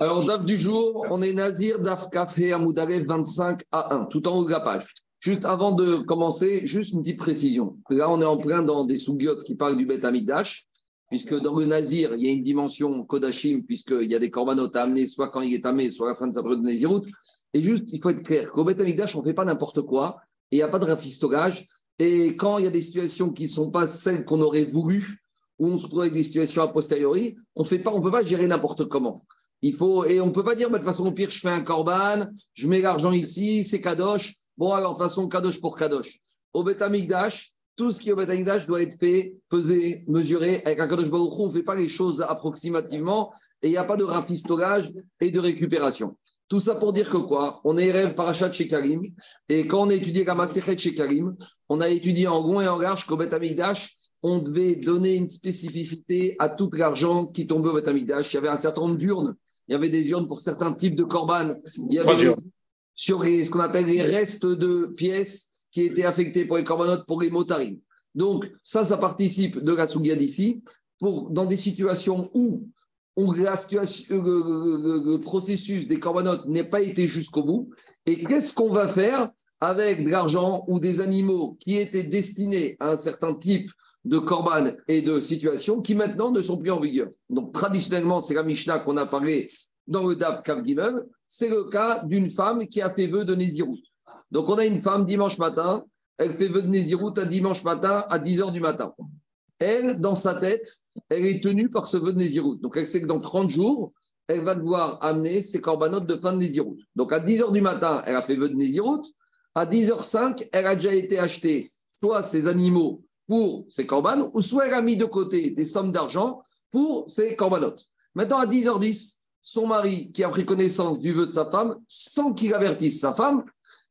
Alors, DAF du jour, on est Nazir, DAF Café, Amoudarev 25 à 1, tout en haut de la page. Juste avant de commencer, juste une petite précision. Là, on est en plein dans des sougiotes qui parlent du Beth Amikdash, puisque dans le Nazir, il y a une dimension Kodashim, puisqu'il y a des corbanotes à amener, soit quand il est amé, soit à la fin de sa période de Nazirout. Et juste, il faut être clair qu'au Beth Amikdash, on ne fait pas n'importe quoi, et il n'y a pas de rafistolage. Et quand il y a des situations qui ne sont pas celles qu'on aurait voulu, où on se retrouve avec des situations a posteriori, on ne peut pas gérer n'importe comment. Il faut, et on ne peut pas dire, mais de toute façon, au pire, je fais un corban, je mets l'argent ici, c'est kadosh. Bon, alors, de toute façon, kadosh pour kadosh. Au Betamikdash, tout ce qui est au Betamikdash doit être fait, pesé, mesuré. Avec un kadosh baruch on ne fait pas les choses approximativement et il n'y a pas de rafistolage et de récupération. Tout ça pour dire que quoi? On est rêve parachat chez Karim. Et quand on a étudié la chez Karim, on a étudié en rond et en large qu'au Betamikdash, on devait donner une spécificité à tout l'argent qui tombait au Betamikdash. Il y avait un certain nombre d'urnes il y avait des urnes pour certains types de corbanes. Il y avait sur ce qu'on appelle les restes de pièces qui étaient affectées pour les corbanotes, pour les motarines. Donc, ça, ça participe de la Sougia d'ici, pour, dans des situations où on, la situation, le, processus des corbanotes n'est pas été jusqu'au bout. Et qu'est-ce qu'on va faire avec de l'argent ou des animaux qui étaient destinés à un certain type de korban et de situations qui maintenant ne sont plus en vigueur. Donc traditionnellement, c'est la Mishnah qu'on a parlé dans le Dav Kav c'est le cas d'une femme qui a fait vœu de Nézirut. Donc on a une femme dimanche matin, elle fait vœu de Nézirut à dimanche matin à 10h du matin. Elle, dans sa tête, elle est tenue par ce vœu de Nézirut. Donc elle sait que dans 30 jours, elle va devoir amener ses corbanotes de fin de Nézirut. Donc à 10h du matin, elle a fait vœu de Nézirut. À 10h05, elle a déjà été achetée soit ses animaux pour ses corbanes, ou soit elle a mis de côté des sommes d'argent pour ses corbanotes. Maintenant, à 10h10, son mari, qui a pris connaissance du vœu de sa femme, sans qu'il avertisse sa femme,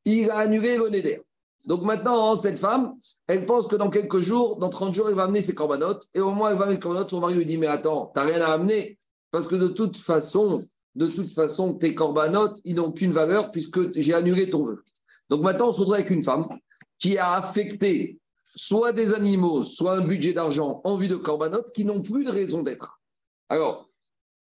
il a annulé le néder. Donc maintenant, cette femme, elle pense que dans quelques jours, dans 30 jours, elle va amener ses corbanotes. Et au moins, elle va amener ses corbanotes. Son mari lui dit Mais attends, tu n'as rien à amener. Parce que de toute façon, de toute façon, tes corbanotes, ils n'ont qu'une valeur puisque j'ai annulé ton vœu. Donc maintenant, on se retrouve avec une femme qui a affecté soit des animaux, soit un budget d'argent en vue de corbanotes qui n'ont plus de raison d'être. Alors,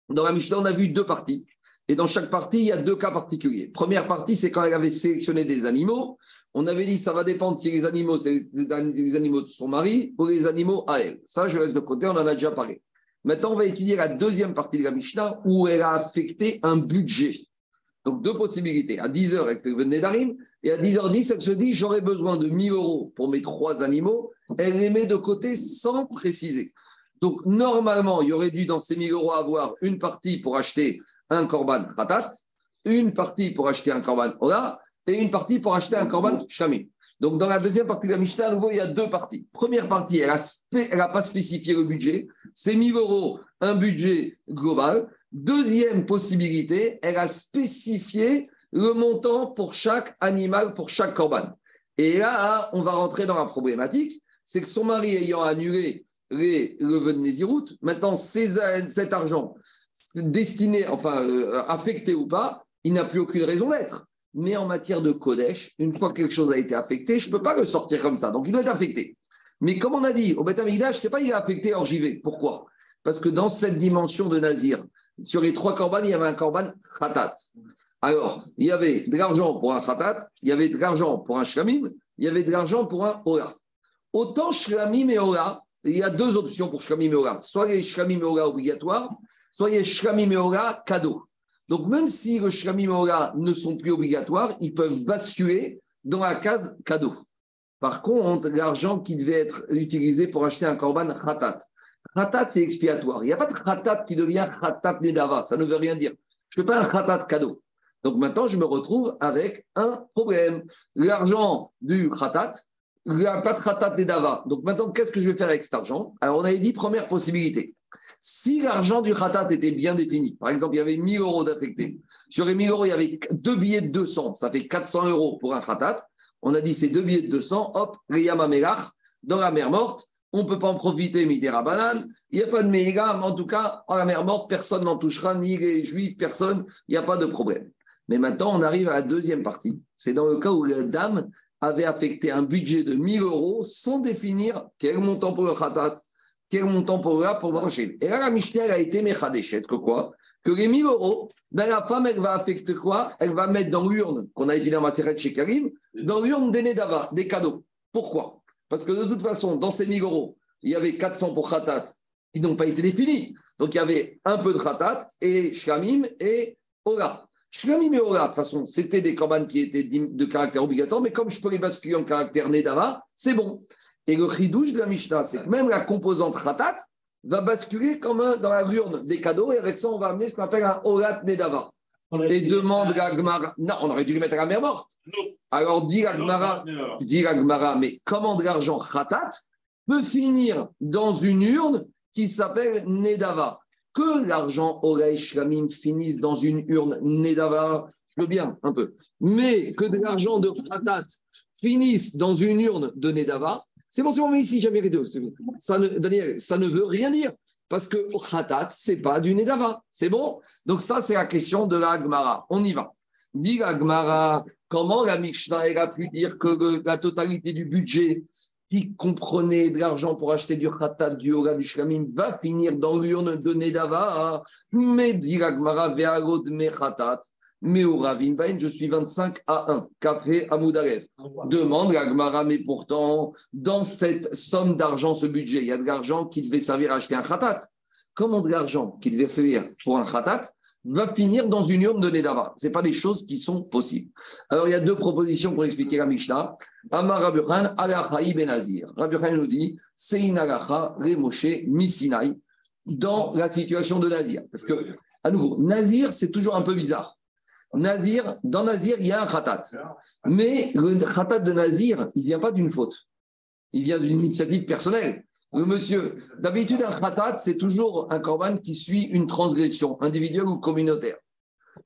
dans la Mishnah, on a vu deux parties. Et dans chaque partie, il y a deux cas particuliers. Première partie, c'est quand elle avait sélectionné des animaux. On avait dit ça va dépendre si les animaux, c'est les animaux de son mari ou les animaux à elle. Ça, je laisse de côté, on en a déjà parlé. Maintenant, on va étudier la deuxième partie de la Mishnah où elle a affecté un budget. Donc, deux possibilités. À 10h, elle fait le d'Arim, et à 10h10, elle se dit j'aurais besoin de 1000 euros pour mes trois animaux. Elle les met de côté sans préciser. Donc, normalement, il y aurait dû dans ces 1000 euros avoir une partie pour acheter un korban ratat, une partie pour acheter un korban ola, et une partie pour acheter un korban shami. Donc, dans la deuxième partie de la Mishnah, à nouveau, il y a deux parties. Première partie, elle n'a pas spécifié le budget. C'est 1000 euros, un budget global. Deuxième possibilité, elle a spécifié le montant pour chaque animal, pour chaque corban. Et là, on va rentrer dans la problématique, c'est que son mari ayant annulé les, le vœu de Nézirut, maintenant cet argent destiné, enfin euh, affecté ou pas, il n'a plus aucune raison d'être. Mais en matière de Kodesh, une fois que quelque chose a été affecté, je ne peux pas le sortir comme ça. Donc il doit être affecté. Mais comme on a dit, au Beth ce c'est pas il est affecté, vais. Pourquoi? Parce que dans cette dimension de Nazir, sur les trois corbanes, il y avait un corban khatat. Alors, il y avait de l'argent pour un khatat, il y avait de l'argent pour un shlamim, il y avait de l'argent pour un ora. Autant shlamim et ora, il y a deux options pour shlamim et ora. Soit les shlamim et ora obligatoires, soit les shlamim et ora cadeaux. Donc, même si les shlamim et ora ne sont plus obligatoires, ils peuvent basculer dans la case cadeau. Par contre, l'argent qui devait être utilisé pour acheter un korban khatat, Khatat, c'est expiatoire. Il n'y a pas de khatat qui devient khatat nedava. Ça ne veut rien dire. Je ne fais pas un khatat cadeau. Donc maintenant, je me retrouve avec un problème. L'argent du khatat, il n'y a pas de khatat nedava. Donc maintenant, qu'est-ce que je vais faire avec cet argent? Alors, on avait dit première possibilité. Si l'argent du khatat était bien défini, par exemple, il y avait 1000 euros d'affecté. Sur les 1000 euros, il y avait deux billets de 200. Ça fait 400 euros pour un khatat. On a dit ces deux billets de 200, hop, Riyama Melach, dans la mer morte, on ne peut pas en profiter, Midera Banane. Il n'y a pas de mais en tout cas, en la mer morte, personne n'en touchera, ni les juifs, personne, il n'y a pas de problème. Mais maintenant, on arrive à la deuxième partie. C'est dans le cas où la dame avait affecté un budget de 1000 euros sans définir quel montant pour le khatat, quel montant pour là pour manger Et là, la Mishnah a été méchadéchette, que quoi? Que les 1000 euros, ben, la femme, elle va affecter quoi? Elle va mettre dans l'urne qu'on a étudié dans Maseret chez Karim, dans l'urne des Nedava, des cadeaux. Pourquoi? Parce que de toute façon, dans ces 1000 euros, il y avait 400 pour Khatat, qui n'ont pas été définis. Donc il y avait un peu de Khatat et Shlamim et Ola. Shlamim et Ola, de toute façon, c'était des corbanes qui étaient de caractère obligatoire, mais comme je peux les basculer en caractère Nedava, c'est bon. Et le chidouche de la Mishnah, c'est que même la composante Khatat va basculer comme dans la urne des cadeaux, et avec ça, on va amener ce qu'on appelle un Olat Nedava. Et demande la Gmara. Non, on aurait dû le mettre à la mer morte. Alors dit la Gmara, dit la mais comment de l'argent Khatat peut finir dans une urne qui s'appelle Nedava Que l'argent Orei Shlamim finisse dans une urne Nedava, je veux bien un peu. Mais que de l'argent de Khatat finisse dans une urne de Nedava, c'est bon, c'est bon, mais ici, j'avais les deux. Ça ne, Daniel, ça ne veut rien dire. Parce que Khatat, ce n'est pas du Nedava. C'est bon? Donc, ça, c'est la question de la Gemara. On y va. Dit la Gemara, comment la Mishnah a pu dire que la totalité du budget qui comprenait de l'argent pour acheter du Khatat, du Yoga, du Shlamim, va finir dans l'urne de Nedava? Mais dit la Gemara, Ve'agod me Khatat. Mais au Ravin je suis 25 à 1. Café à. Demande Gmara, mais pourtant, dans cette somme d'argent, ce budget, il y a de l'argent qui devait servir à acheter un khatat. Comment de l'argent qui devait servir pour un khatat va finir dans une urne de Nedava? Ce pas des choses qui sont possibles. Alors, il y a deux propositions pour expliquer la Mishnah. Amar Rabuchan, Alachaï Benazir. Rabuchan nous dit, une alacha, Moshe, Misinai, dans la situation de Nazir. Parce que, à nouveau, Nazir, c'est toujours un peu bizarre. Nazir, dans Nazir, il y a un khatat. Mais le khatat de Nazir, il ne vient pas d'une faute. Il vient d'une initiative personnelle. Le monsieur, d'habitude, un khatat, c'est toujours un korban qui suit une transgression, individuelle ou communautaire.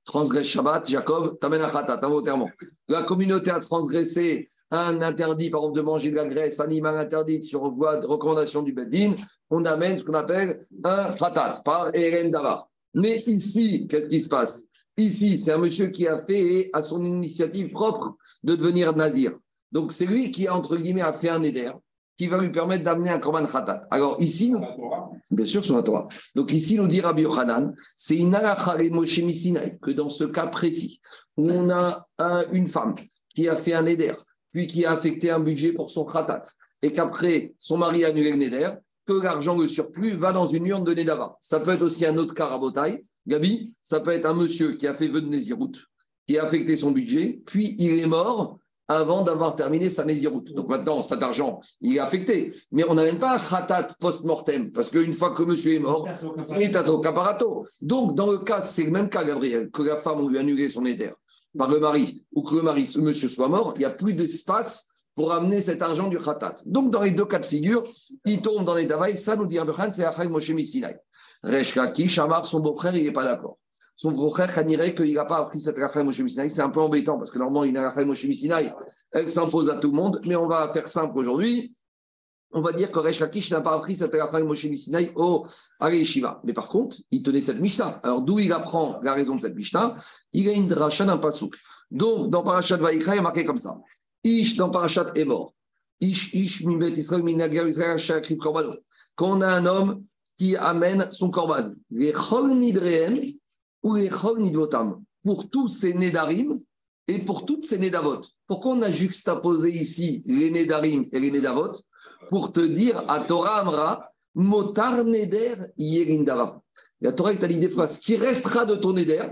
Transgresse Shabbat, Jacob, t'amènes un khatat, involontairement. La communauté a transgressé un interdit, par exemple, de manger de la graisse animale interdite sur voie de recommandation du Beddin, on amène ce qu'on appelle un khatat, pas Eren Davar. Mais ici, qu'est-ce qui se passe? Ici, c'est un monsieur qui a fait à son initiative propre de devenir nazir. Donc, c'est lui qui, a, entre guillemets, a fait un éder qui va lui permettre d'amener un korban khatat. Alors, ici, bien sûr, sur la Torah. Donc, ici, nous dit Rabbi Yochanan, c'est une que dans ce cas précis, où on a une femme qui a fait un éder, puis qui a affecté un budget pour son khatat, et qu'après, son mari a annulé le neder, que l'argent, le surplus, va dans une urne de Nedava. Ça peut être aussi un autre cas à Gabi, ça peut être un monsieur qui a fait vœu de Nézirout, qui a affecté son budget, puis il est mort avant d'avoir terminé sa Nézirout. Donc maintenant, cet argent, il est affecté. Mais on n'a même pas un khatat post-mortem, parce qu'une fois que monsieur est mort, c'est caparato. Donc, dans le cas, c'est le même cas, Gabriel, que la femme lui a annulé son éther par le mari, ou que le mari, ce monsieur soit mort, il n'y a plus d'espace pour amener cet argent du khatat. Donc, dans les deux cas de figure, il tombe dans les davaïs, ça nous dit Abraham, c'est Achai Moshe Misinai. Reshkaki, Shamar, son beau-frère, il n'est pas d'accord. Son beau-frère, dirait qu'il n'a pas appris cette Rachel Moshe Sinai. C'est un peu embêtant parce que normalement, il a Rachel Moshe Sinai. Elle s'impose à tout le monde, mais on va faire simple aujourd'hui. On va dire que Resh n'a pas appris cette Rachel Moshe Sinai au Shiva. Mais par contre, il tenait cette Mishnah. Alors, d'où il apprend la raison de cette Mishnah? Il a une dracha d'un pasouk. Donc, dans Parashat Vaikra, il est marqué comme ça. Ish, dans Parashat, est. Ish, Ish, Mimbet Israël, Minagar Israël, Korbano. Quand a un homme qui amène son korban. Les chol nidreem ou les chol nidvotam. Pour tous ces nedarim et pour toutes ces nedavot. Pourquoi on a juxtaposé ici les nedarim et les nedavot Pour te dire à Torah Amra, motar neder yerindava. La Torah dit des fois, ce qui restera de ton neder,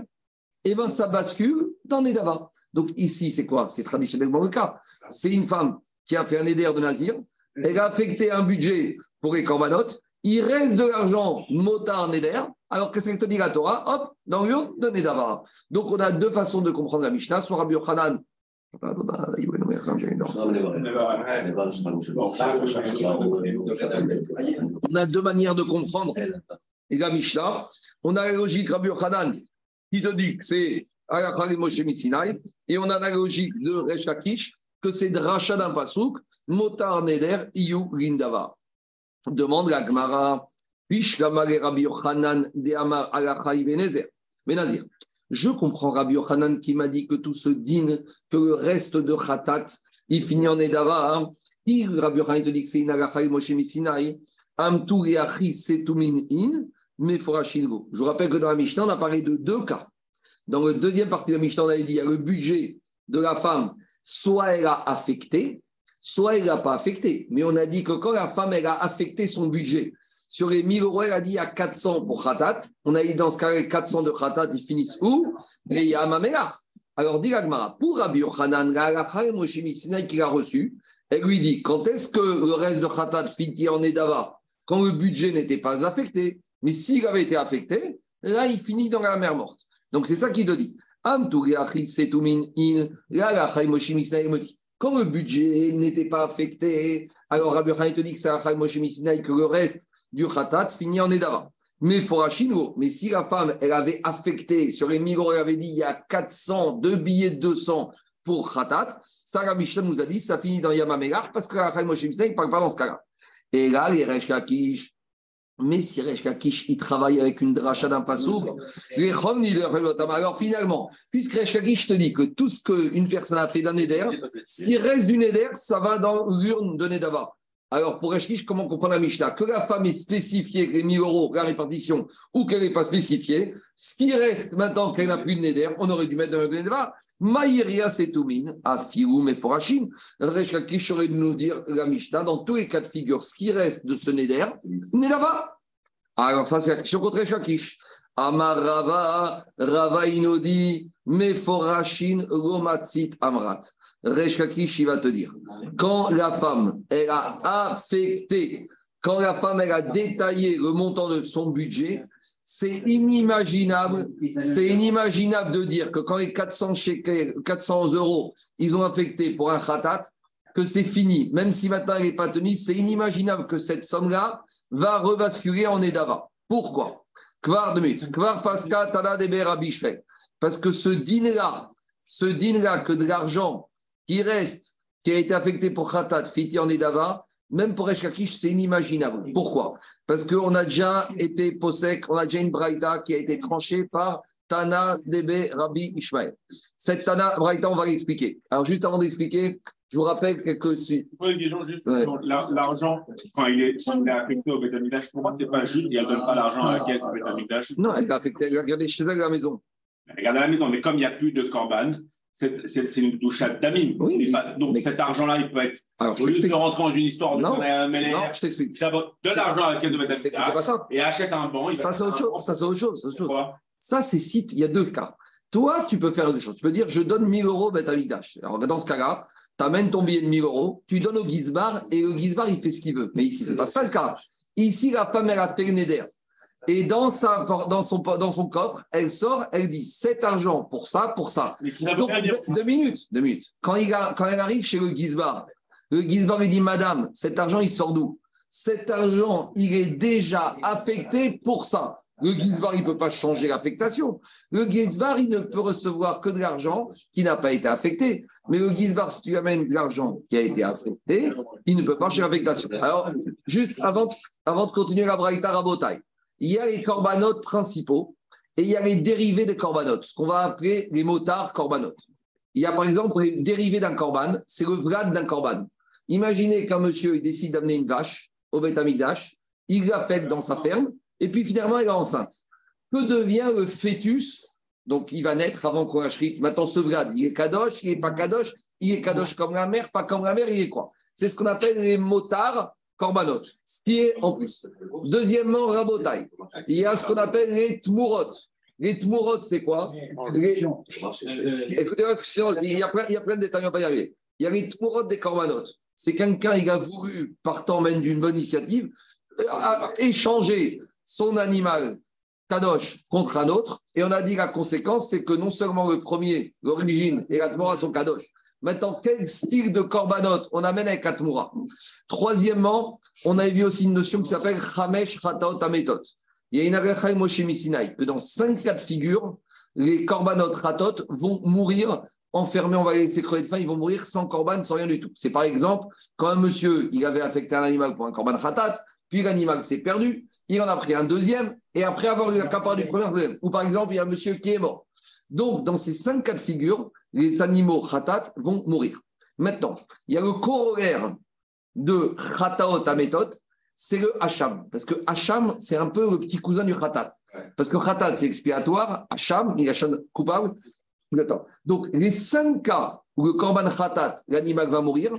eh ben, ça bascule dans nedava. Donc ici, c'est quoi C'est traditionnellement le cas. C'est une femme qui a fait un neder de Nazir, elle a affecté un budget pour les corbanotes, il reste de l'argent motar neder, alors que c'est te dit la Torah, hop, dans l'urne de Nedava. Donc on a deux façons de comprendre la Mishnah, soit Rabbi Yochanan. On a deux manières de comprendre la Mishnah. On a la logique Rabbi Yochanan qui te dit que c'est et on a la logique de Resh que c'est Dracha d'un Pasouk, Motar Neder, Iyu Lindava. Demande la Gemara, je comprends Rabbi Yochanan qui m'a dit que tout ce din, que le reste de Khatat, il finit en Edava. Hein. Rabbi Yochanan te dit que c'est une Moshe Je vous rappelle que dans la Mishnah, on a parlé de deux cas. Dans la deuxième partie de la Mishnah, on avait dit il y a le budget de la femme, soit elle a affecté, soit elle n'a pas affecté. Mais on a dit que quand la femme, elle a affecté son budget, sur les 1000 euros, elle a dit a 400 pour Khatat. On a dit dans ce cas, les 400 de Khatat, ils finissent où? Les Yamamelach. Alors, dit Agmara, pour Rabbi Yochanan, l'a reçu, elle lui dit quand est-ce que le reste de Khatat finit en Edava Quand le budget n'était pas affecté? Mais s'il avait été affecté, là, il finit dans la mer morte. Donc, c'est ça qu'il te dit. Quand le budget n'était pas affecté, alors Rabbi Yochanan te dit que c'est que le reste du khatat finit en Edava. Mais Forachino, mais si la femme, elle avait affecté, sur les 1000 euros, elle avait dit il y a 400, deux billets de 200 pour khatat, ça, Mishnah nous a dit, ça finit dans Yamamegar parce que la Moshe il ne parle pas dans ce cas-là. Et là, les Resh Kakish, mais si Resh Kakish, il travaille avec une dracha d'un passour, alors finalement, puisque Resh Kakish te dit que tout ce qu'une personne a fait d'un Neder, ce qui reste du Neder, ça va dans l'urne de Nedava. Alors, pour Eshkish, comment comprendre la Mishnah? Que la femme est spécifiée, les 1000 euros, la répartition, ou qu'elle n'est pas spécifiée, ce qui reste maintenant qu'elle n'a plus de Neder, on aurait dû mettre dans le Neder. Maïria Setoumin, Afiroum et Forachim. Reshkakish aurait dû nous dire la Mishnah, dans tous les cas de figure, ce qui reste de ce Neder, Nedava. Alors, ça, c'est la question contre Reshkakish. Amar Rava, Rava Inodi, Meforachin, Romatsit Amrat. Reshkakish, il va te dire. Quand la femme, elle a affecté, quand la femme, elle a détaillé le montant de son budget, c'est inimaginable, c'est inimaginable de dire que quand les 400, 400 euros, ils ont affecté pour un khatat, que c'est fini. Même si maintenant elle n'est pas tenue, c'est inimaginable que cette somme-là va rebasculer en Edava. Pourquoi? Parce que ce dîner-là, ce dîner-là, que de l'argent qui reste, qui a été affecté pour Khatat, Fiti en Edava, même pour Eshkakish, c'est inimaginable. Pourquoi? Parce qu'on a déjà été posek, on a déjà une braïta qui a été tranchée par Tana Debe Rabbi Ishmael. Cette Tana braïta, on va l'expliquer. Alors, juste avant d'expliquer, je vous rappelle quelques. L'argent, quand il, est, affecté au Betamidash, pour moi, c'est pas juste, il ne donne pas l'argent à la au Betamidash. Non, elle l'a affecté, elle a gardé chez elle à la maison. Elle a à la maison, mais comme il n'y a plus de corban, c'est une douche d'amine. Oui, donc cet argent-là, il peut être. Alors, au lieu de rentrer dans une histoire de non, un non, je t'explique. De l'argent à laquelle de mettre C'est pas ça. Et achète un banc. Ça, c'est autre chose. Ça, c'est autre chose. Ça, c'est si il y a deux cas. Toi, tu peux faire deux choses. Tu peux dire, je donne 1000 euros à Amikdash. Alors, dans ce cas-là, tu amènes ton billet de 1000 euros, tu donnes au Gizbar et le Gizbar, il fait ce qu'il veut. Mais ici, c'est pas ça le cas. Ici, la femme, elle a fait le Neder. Et dans, sa, dans, son, dans son coffre, elle sort, elle dit cet argent pour ça, pour ça. Donc, deux, minutes, deux minutes. Quand, il quand elle arrive chez le Gizbar, le Gizbar lui dit Madame, cet argent, il sort d'où? Cet argent, il est déjà affecté pour ça. Le Gizbar, il ne peut pas changer l'affectation. Le Gizbar, il ne peut recevoir que de l'argent qui n'a pas été affecté. Mais le Gizbar, si tu amènes de l'argent qui a été affecté, il ne peut pas changer l'affectation. Alors, juste avant, avant de continuer la braïta rabotaille, il y a les corbanotes principaux et il y a les dérivés des corbanotes, ce qu'on va appeler les motards corbanotes. Il y a par exemple les dérivés d'un corban, c'est le vlad d'un corban. Imaginez qu'un monsieur il décide d'amener une vache au Beth il la fait dans sa ferme, et puis finalement elle est enceinte. Que devient le fœtus? Donc il va naître avant qu'on achète. Maintenant ce vlad, il est kadosh, il n'est pas kadosh, il est kadosh comme la mère, pas comme la mère, il est quoi? C'est ce qu'on appelle les motards korbanot, ce qui est en plus. Deuxièmement, rabotai. Il y a ce qu'on appelle les tmurot. Les tmurot, c'est quoi? Écoutez, il y, a plein, il y a plein de détails, on va y arriver. Il y a les tmurot des korbanot. C'est quelqu'un, il a voulu, partant même d'une bonne initiative, euh, échanger son animal kadosh contre un autre. Et on a dit la conséquence, c'est que non seulement le premier, l'origine et la tmura sont kadosh, Maintenant, quel style de korbanot on amène avec Atmoura Troisièmement, on a vu aussi une notion qui s'appelle Chamesh Chataot Ametot. Il y a une agacha Moshe que dans cinq cas de figure, les korbanot Chatot vont mourir enfermés, on va les laisser crever de faim, ils vont mourir sans korban, sans rien du tout. C'est par exemple quand un monsieur, il avait affecté un animal pour un korban Khatat, puis l'animal s'est perdu, il en a pris un deuxième, et après avoir eu la du premier. Ou par exemple, il y a un monsieur qui est mort. Donc, dans ces cinq cas de figure, les animaux khatat vont mourir. Maintenant, il y a le corollaire de khataot à méthode, c'est le Hacham. Parce que Hacham, c'est un peu le petit cousin du Khatat. Parce que Khatat, c'est expiatoire. Hacham, il est coupable. Donc, les cinq cas où le Korban Khatat, l'animal va mourir,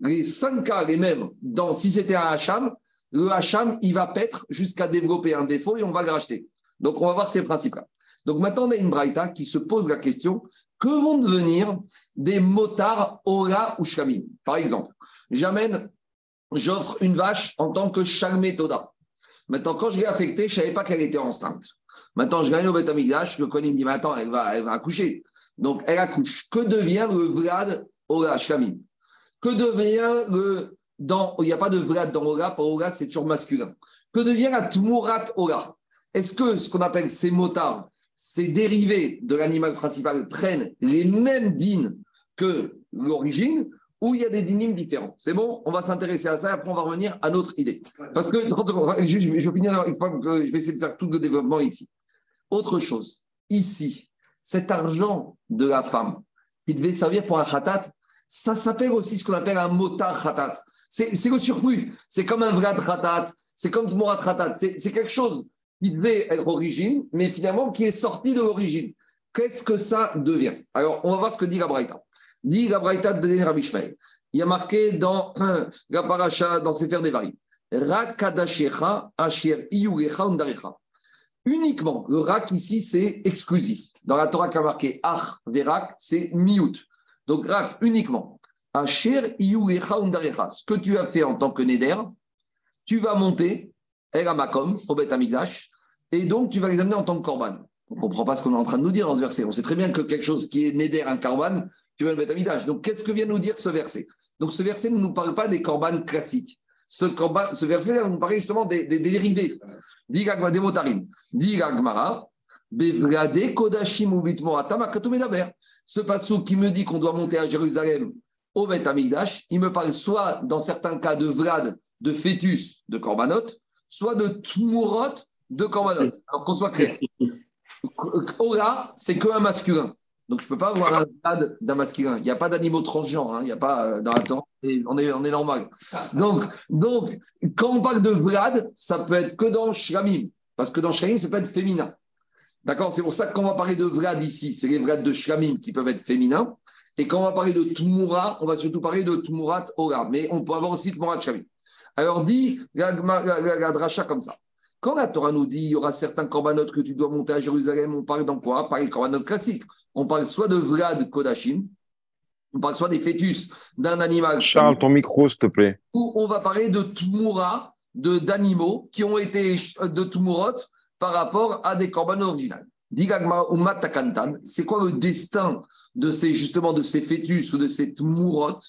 les cinq cas les mêmes, dans, si c'était un Hacham, le Hacham, il va paître jusqu'à développer un défaut et on va le racheter. Donc, on va voir ces principes-là. Donc, maintenant, on a une Braïta qui se pose la question que vont devenir des motards Ola ou Shkamim Par exemple, j'amène, j'offre une vache en tant que Shalmé Toda. Maintenant, quand je l'ai affectée, je ne savais pas qu'elle était enceinte. Maintenant, je gagne au Betamigdash, le Kohen me dit, attends, elle va, elle va accoucher. Donc, elle accouche. Que devient le Vlad Ola Shkamim Que devient le dans, il n'y a pas de Vlad dans Ola, pour Ola, c'est toujours masculin. Que devient la Tmurat Ola? Est-ce que ce qu'on appelle ces motards, ces dérivés de l'animal principal prennent les mêmes dînes que l'origine ou il y a des dynimes différents C'est bon, on va s'intéresser à ça, après on va revenir à notre idée. Parce que, je, vais essayer de faire tout le développement ici. Autre chose, ici, cet argent de la femme qui devait servir pour un khatat, ça s'appelle aussi ce qu'on appelle un motar khatat. C'est le surplus. C'est comme un vrad khatat, c'est comme morat khatat. C'est quelque chose qui devait être origine, mais finalement qui est sorti de l'origine. Qu'est-ce que ça devient? Alors, on va voir ce que dit la Dit la de Rabbi. Il y a marqué dans la paracha, dans Sefer Devarim, Rakadashecha asher undarecha. Uniquement, le rak ici, c'est exclusif. Dans la Torah qui a marqué ach verak, c'est miout. Donc, rak uniquement. Asher undarecha. Ce que tu as fait en tant que neder, tu vas monter El Amakom, au Bet et donc tu vas les amener en tant que korban. On ne comprend pas ce qu'on est en train de nous dire dans ce verset. On sait très bien que quelque chose qui est néder, un korban, tu vas le Bet. Donc qu'est-ce que vient nous dire ce verset? Donc ce verset ne nous parle pas des korban classiques. Ce, verset nous parle justement des, des, des dérivés. Digagma, des motarim. Bevrade Kodashim Ce passage qui me dit qu'on doit monter à Jérusalem au Bet il me parle soit dans certains cas de Vlad, de fœtus, de korbanot, soit de Tmurot de Korbanot. Alors qu'on soit clair. Ora, c'est qu'un masculin. Donc, je ne peux pas avoir un stade d'un masculin. Il n'y a pas d'animaux transgenres. Hein. Il n'y a pas euh, dans la temps. on, est, normal. Donc, donc, quand on parle de Vlad, ça peut être que dans Shramim. Parce que dans Shramim, ça peut être féminin. D'accord? C'est pour ça que quand on va parler de Vlad ici, c'est les Vlad de Shramim qui peuvent être féminins. Et quand on va parler de Tmura, on va surtout parler de Tmurat Ora. Mais on peut avoir aussi Tmurat Shramim. Alors dit la, dracha comme ça. Quand la Torah nous dit il y aura certains corbanotes que tu dois monter à Jérusalem, on parle dans quoi? Par les corbanotes classiques. On parle soit de Vlad Kodashim, on parle soit des fœtus d'un animal. Charles, ton micro, s'il te plaît. Ou on va parler de Tmoura, d'animaux qui ont été de Tmurot par rapport à des corbanotes originales. Digagma ou Matakantan, c'est quoi le destin de ces, justement, de ces fœtus ou de ces Tmurot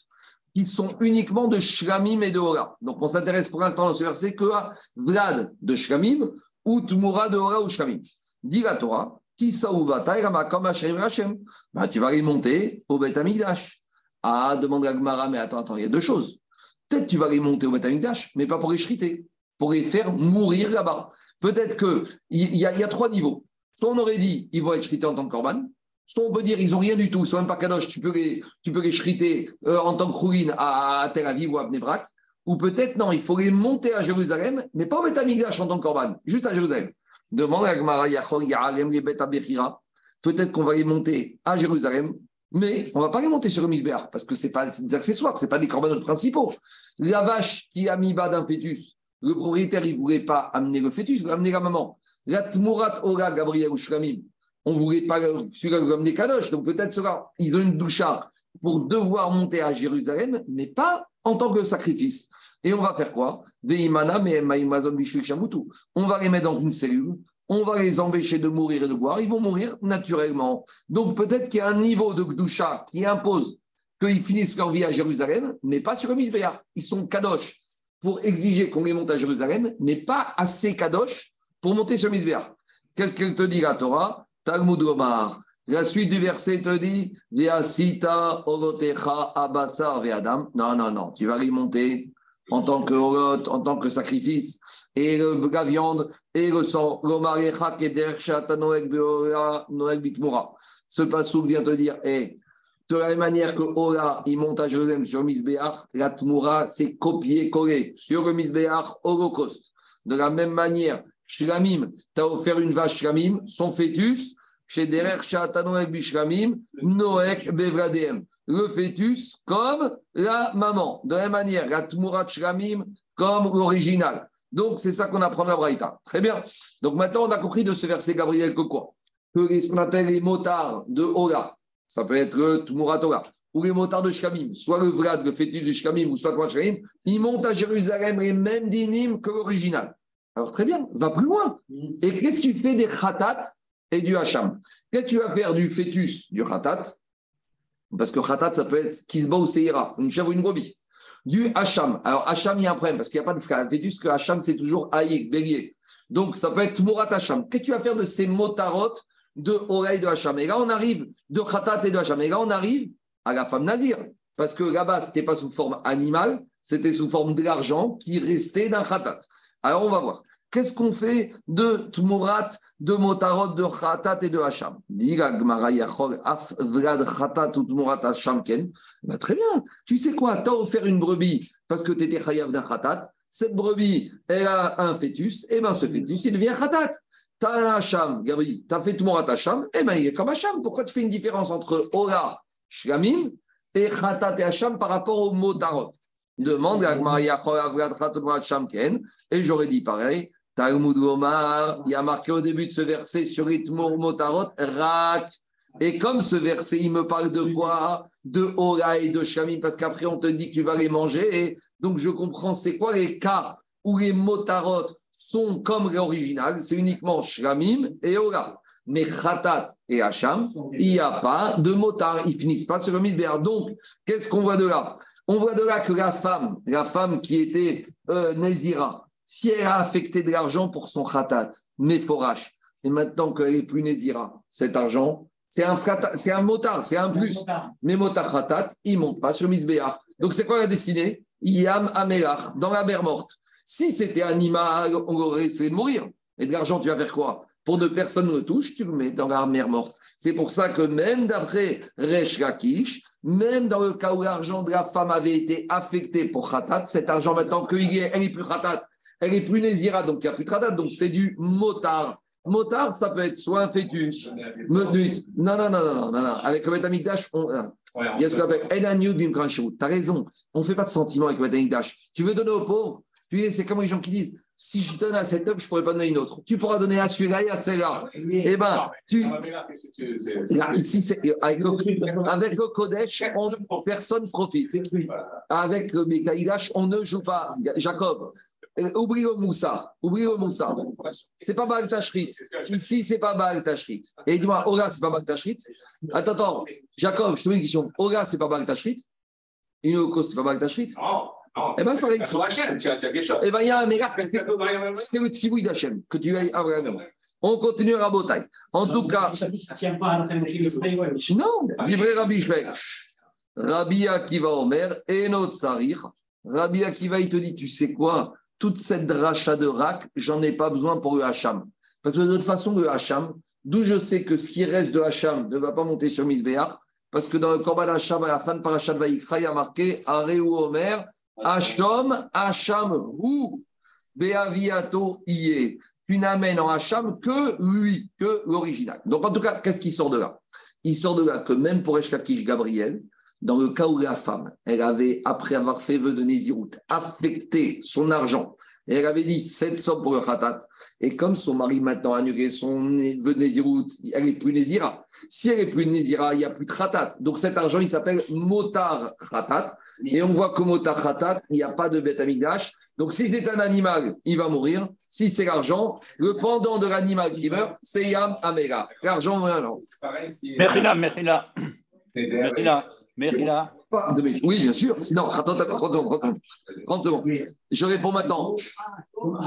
qui sont uniquement de Shramim et de Hora. Donc on s'intéresse pour l'instant dans ce verset que à Vlad de Shramim ou de Hora ou Shramim. Dit la Torah, bah, tu vas aller monter au Bet Amigdash. Ah, demande la Gemara, mais attends, attends, il y a deux choses. Peut-être tu vas aller monter au Bet Amigdash, mais pas pour les shriter, pour les faire mourir là-bas. Peut-être qu'il y, y, a trois niveaux. Soit on aurait dit, ils vont être shrités en tant que Soit on peut dire ils n'ont rien du tout, sont même pas kadosh, tu peux les, tu les euh, en tant que rouline à, Tel Aviv ou à Bnebrak. Ou peut-être non, il faut les monter à Jérusalem, mais pas au Betamigdash en tant que korban, juste à Jérusalem. Demande à Gmara Peut-être qu'on va les monter à Jérusalem, mais on ne va pas les monter sur le parce que ce pas des accessoires, ce n'est pas des corbanotes principaux. La vache qui a mis bas d'un fœtus, le propriétaire, il ne voulait pas amener le fœtus, il voulait amener la maman. La Tmurat Ora Gabriel ou Shramim, on ne voulait pas celui comme des kadosh. Donc peut-être cela, ils ont une doucha pour devoir monter à Jérusalem, mais pas en tant que sacrifice. Et on va faire quoi? On va les mettre dans une cellule, on va les empêcher de mourir et de boire, ils vont mourir naturellement. Donc peut-être qu'il y a un niveau de doucha qui impose qu'ils finissent leur vie à Jérusalem, mais pas sur le Misbéar. Ils sont kadosh pour exiger qu'on les monte à Jérusalem, mais pas assez kadosh pour monter sur le. Qu'est-ce qu'elle te dit la Torah? Talmud Omar. La suite du verset te dit Sita orotecha abasar ve'adam. Non, non, non. Tu vas remonter en tant que en tant que sacrifice. Et le, la viande et le sang. Ce passage vient te dire hé, De la même manière que Ola, il monte à Jérusalem sur Misbéach, la Tmoura, c'est copié-collé sur le Misbéach Holocauste. De la même manière, Shlamim, tu as offert une vache Shlamim, son fœtus, chez Derer Shatanoek Bishlamim, Noek Bevradem. Le fœtus comme la maman. De la même manière, la Tmoura Shlamim comme l'original. Donc, c'est ça qu'on apprend dans la Braïta. Très bien. Donc, maintenant, on a compris de ce verset, Gabriel, que quoi? Que ce qu'on appelle les motards de Ola, ça peut être le Tmurat ou les motards de Shkamim, soit le Vlad, le fétiche de Shkamim, ou soit le Shkamim, ils montent à Jérusalem les mêmes dynimes que l'original. Alors, très bien, va plus loin. Et qu'est-ce que tu fais des Khatat? Et du Hacham Qu'est-ce que tu vas faire du fœtus, du Khatat? Parce que Khatat, ça peut être Kisba ou Seira, une chèvre ou une brebis du Hacham. Alors, Hacham, il y a un problème parce qu'il n'y a pas de. Vétus que Hacham, c'est toujours Aïk, bélier. Donc, ça peut être Mourat Hacham. Qu'est-ce que tu vas faire de ces motarot de oreille de Hacham? Et là, on arrive de Khatat et de Hacham. Et là, on arrive à la femme Nazir. Parce que là-bas, ce n'était pas sous forme animale, c'était sous forme d'argent qui restait d'un Khatat. Alors, on va voir. Qu'est-ce qu'on fait de Tmurat, de Motarot, de Khatat et de Hacham? Bah, Très bien. Tu sais quoi? Tu as offert une brebis parce que tu étais Chayav d'un Khatat. Cette brebis, elle a un fœtus. Et eh bien, ce fœtus, il devient Khatat. Tu as un Hacham, Gabriel, tu as fait Tmurat Hacham. Et eh bien, il est comme Hacham. Pourquoi tu fais une différence entre Ora, Shlamim et Khatat et Hacham par rapport au Motarot? Demande à Maria Et j'aurais dit pareil. Talmud Omar, il y a marqué au début de ce verset sur Itmour Motarot, Rak. Et comme ce verset, il me parle de quoi? De Ora et de Shamim, parce qu'après on te dit que tu vas les manger. Et donc je comprends, c'est quoi les cas où les Motarot sont comme l'original C'est uniquement Shamim et Ora. Mais Khatat et Hacham, il n'y a pas de motard, ils finissent pas sur le misbéar. Donc, qu'est-ce qu'on voit de là? On voit de là que la femme, la femme qui était euh, Nézira, si elle a affecté de l'argent pour son khatat, méforache, et maintenant qu'elle est plus nézira, cet argent, c'est un, c'est un motard, c'est un plus. Mais motard khatat, il ne monte pas sur Misbéach. Donc c'est quoi la destinée? Yam Amelach, dans la mer morte. Si c'était animal, on aurait essayé de mourir. Et de l'argent, tu vas faire quoi? Pour que personne ne le touche, tu le mets dans la mer morte. C'est pour ça que même d'après Resh Lakish, même dans le cas où l'argent de la femme avait été affecté pour Khatat, cet argent maintenant qu'elle n'est plus Khatat, elle est plus nésira, donc il n'y a plus de khatat, donc c'est du motard. Motard, ça peut être soit un fœtus, non, non, non, non, non, non, avec le Betamikdash, on, il y a ce qu'on appelle Tu as raison, on ne fait pas de sentiment avec le Betamikdash. Tu veux donner aux pauvres, tu c'est comme les gens qui disent si je donne à cette œuvre, je ne pourrais pas donner une autre. Tu pourras donner à celui-là et à celle-là. Eh bien, tu... ici, avec, le, avec le Kodesh, personne ne profite. Avec le Mekaïdash, on ne joue pas. Jacob, Oublie le Moussa. Oublie le Moussa. C'est pas Baal Tashrit. Ici, c'est pas Baal Tashrit. Et dis-moi, Ola, c'est pas Baal Tashrit. Attends, attends. Jacob, je te mets une question. Ola, c'est pas Baal Tashrit? Inoko, c'est pas Baal Tashrit? Non. Eh bien, c'est pareil. Eh bien, il y a un mégare, c'est le Tziboui d'Hachem que tu as vraiment. On continue à Rabotai. En tout cas. Non, livré Rabbi Shvek. Rabbi Akiva Omer, et notre Sarir. Rabbi Akiva, il te dit, tu sais quoi? Toute cette dracha de rak, j'en ai pas besoin pour le Hacham. Parce que de toute façon, le Hacham, d'où je sais que ce qui reste de Hacham ne va pas monter sur Misbéach, parce que dans le Korban Hacham, à la fin de Parashat Vayikra, il y a marqué Areu Omer, Hacham, Hacham, Hu, Beaviato, Iye. Tu n'amènes en Hacham que lui, que l'original. Donc en tout cas, qu'est-ce qui sort de là? Il sort de là que même pour Eshkakish Gabriel, dans le cas où la femme, elle avait, après avoir fait vœu de Nézirut, affecté son argent, et elle avait dit cette somme pour le khatat, et comme son mari maintenant a annulé son vœu de Nézirut, elle n'est plus Nézira. Si elle n'est plus Nézira, il n'y a plus de khatat. Donc cet argent, il s'appelle motar khatat, et on voit que motar khatat, il n'y a pas de bête amigdash. Donc si c'est un animal, il va mourir. Si c'est l'argent, le pendant de l'animal qui meurt, c'est Yam Amega. L'argent, vraiment. Merci là, merci là. Oui, bien sûr. Sinon, attends, attends, 30 secondes. Je réponds maintenant.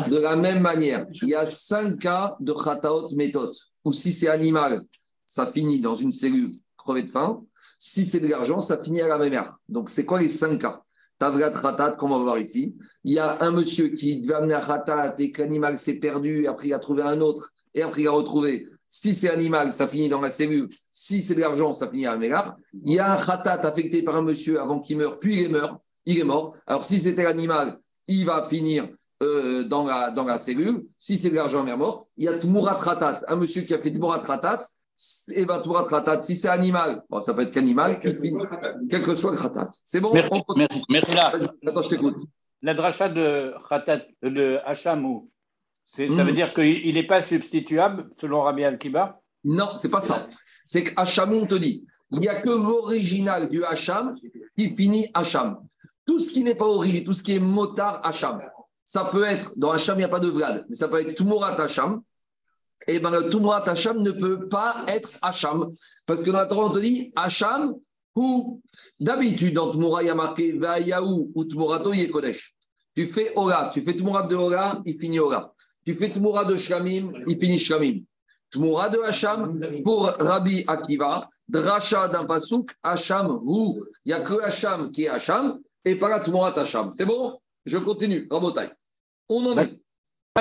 De la même manière, il y a cinq cas de khataot méthode, où si c'est animal, ça finit dans une cellule crevée de faim. Si c'est de l'argent, ça finit à la même heure. Donc, c'est quoi les cinq cas? Tavrat khatat, qu'on va voir ici. Il y a un monsieur qui devait amener un khatat et que l'animal s'est perdu, après il a trouvé un autre, et après il a retrouvé Si c'est animal, ça finit dans la cellule. Si c'est de l'argent, ça finit à Mélach. Il y a un khatat affecté par un monsieur avant qu'il meure, puis il est mort. Il est mort. Alors, si c'était l'animal, il va finir euh, dans, la, dans la cellule. Si c'est de l'argent mère morte, il y a Tmurat Ratat, un monsieur qui a fait Tmurat Ratat. Et bien, Tmurat Ratat, si c'est animal, bon, ça peut être qu'animal, quel que soit le Ratat. C'est bon? Merci, merci, Attends, je t'écoute. La dracha de, Ratat, de Ça veut hmm. dire qu'il n'est pas substituable selon Rabbi Al-Kiba? Non, c'est pas ça. C'est qu'Hachamou, on te dit, il n'y a que l'original du Hacham qui finit Hacham. Tout ce qui n'est pas original, tout ce qui est motard Hacham, ça peut être, dans Hacham, il n'y a pas de Vlad, mais ça peut être Tumurat Hacham. Et bien, le Tumurat Hacham ne peut pas être Hacham. Parce que dans la Torah, on te dit Hacham ou d'habitude, dans Tumurat, il y a marqué Vayaou ou Tumurato Yekodesh. Tu fais Ora, tu fais Tumurat de Ora, il finit Ora. Tu fais Tumurat de Shlamim, il finit Shlamim. Tmoura de Hacham pour Rabbi Akiva, Dracha d'un Pasuk, Hacham ou. Il n'y a que Hacham qui est Hacham et pas la Tmoura Hacham. C'est bon? Je continue, Rabotai. On en est.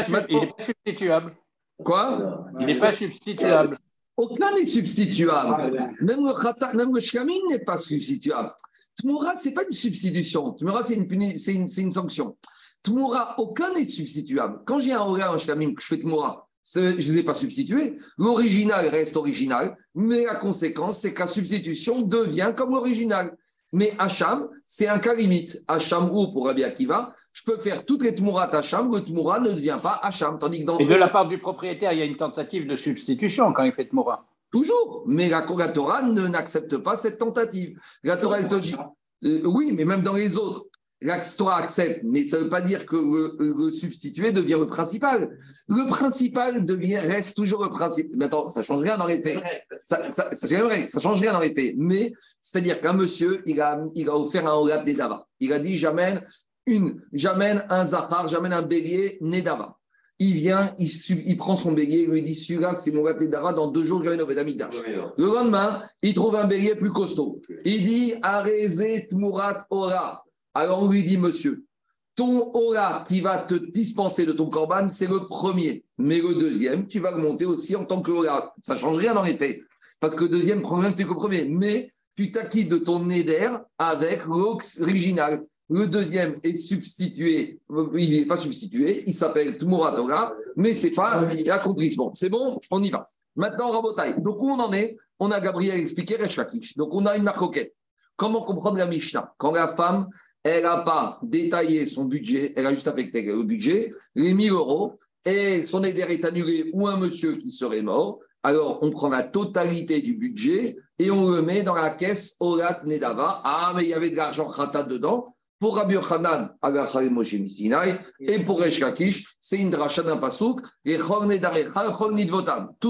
Il n'est pas substituable. Quoi? Il n'est pas substituable. Aucun n'est substituable. Même le, même le n'est pas substituable. Tmoura, ce n'est pas une substitution. Tmoura, c'est une, une, une, sanction. Tmoura, aucun n'est substituable. Quand j'ai un Ora, un Shkamim, que je fais Tmoura, je ne les ai pas substitués. L'original reste original, mais la conséquence, c'est que la substitution devient comme l'original. Mais Hacham, c'est un cas limite. Hacham ou pour Rabbi Akiva, je peux faire toutes les Tmourat Hacham, le Tmoura ne devient pas Hacham. Tandis que dans Et de la part du propriétaire, il y a une tentative de substitution quand il fait Tmoura. Toujours. Mais la, Torah n'accepte pas cette tentative. La Torah, elle te dit. Euh, oui, mais même dans les autres, L'histoire accepte, mais ça ne veut pas dire que le, substitué devient le principal. Le principal devient, reste toujours le principal. Mais attends, ça ne change rien dans les faits. Ça, ça, vrai, ça change rien dans les faits. Mais c'est-à-dire qu'un monsieur, il a, il a offert un Olat Nedava. Il a dit j'amène une, j'amène un Zahar, j'amène un bélier Nedava. Il vient, il, il, prend son bélier, il lui dit celui-là, c'est mon Olat Nedava, dans deux jours, je vais au Le lendemain, il trouve un bélier plus costaud. Il dit Arezet Murat Ora. Alors on lui dit, monsieur, ton aura qui va te dispenser de ton corban, c'est le premier. Mais le deuxième, tu vas le monter aussi en tant que aura. Ça ne change rien dans les faits. Parce que le deuxième problème, c'était que le premier. Mais tu t'acquittes de ton éder avec l'original. Le deuxième est substitué, il n'est pas substitué, il s'appelle Tmura Torah, mais ce n'est pas l'accomplissement. C'est bon, on y va. Maintenant, Rabotai. Donc, où on en est? On a Gabriel expliqué Rechakish. Donc, on a une marcoquette. Comment comprendre la Mishnah? Quand la femme, elle n'a pas détaillé son budget, elle a juste affecté le budget, les 1000 euros, et son aider est annulé ou un monsieur qui serait mort, alors on prend la totalité du budget et on le met dans la caisse Orat Nedava. Ah, mais il y avait de l'argent khatat dedans. Pour Rabbi Yochanan, et pour Resh c'est une dracha d'un pasouk, et Tout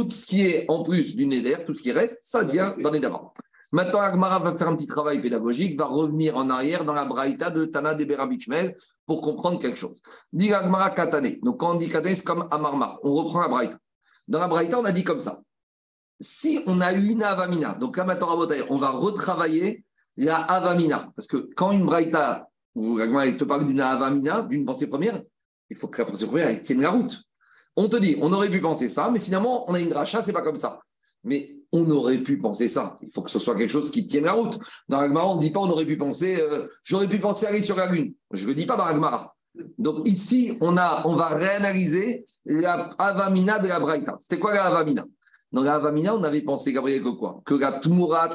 ce qui est en plus du Neder, tout ce qui reste, ça vient dans Nedava. Maintenant, Agmara va faire un petit travail pédagogique, va revenir en arrière dans la braïta de Tana de Berabichmel pour comprendre quelque chose. Dit Agmara Katane. Donc, quand on dit Katane, c'est comme Amarmar. On reprend la braïta. Dans la braïta, on a dit comme ça. Si on a une avamina, donc là maintenant, on va retravailler la avamina. Parce que quand une braïta, ou Agmara te parle d'une avamina, d'une pensée première, il faut que la pensée première tienne la route. On te dit, on aurait pu penser ça, mais finalement, on a une dracha, c'est pas comme ça. Mais on aurait pu penser ça. Il faut que ce soit quelque chose qui tienne la route. Dans l'Agmara, on ne dit pas on aurait pu penser, euh, j'aurais pu penser aller sur la Lune. Je ne le dis pas dans l'Agmara. Donc ici, on, a, on va réanalyser la Avamina de la Braïta. C'était quoi la Avamina? Dans la Avamina, on avait pensé, Gabriel, que quoi? Que la Tmurat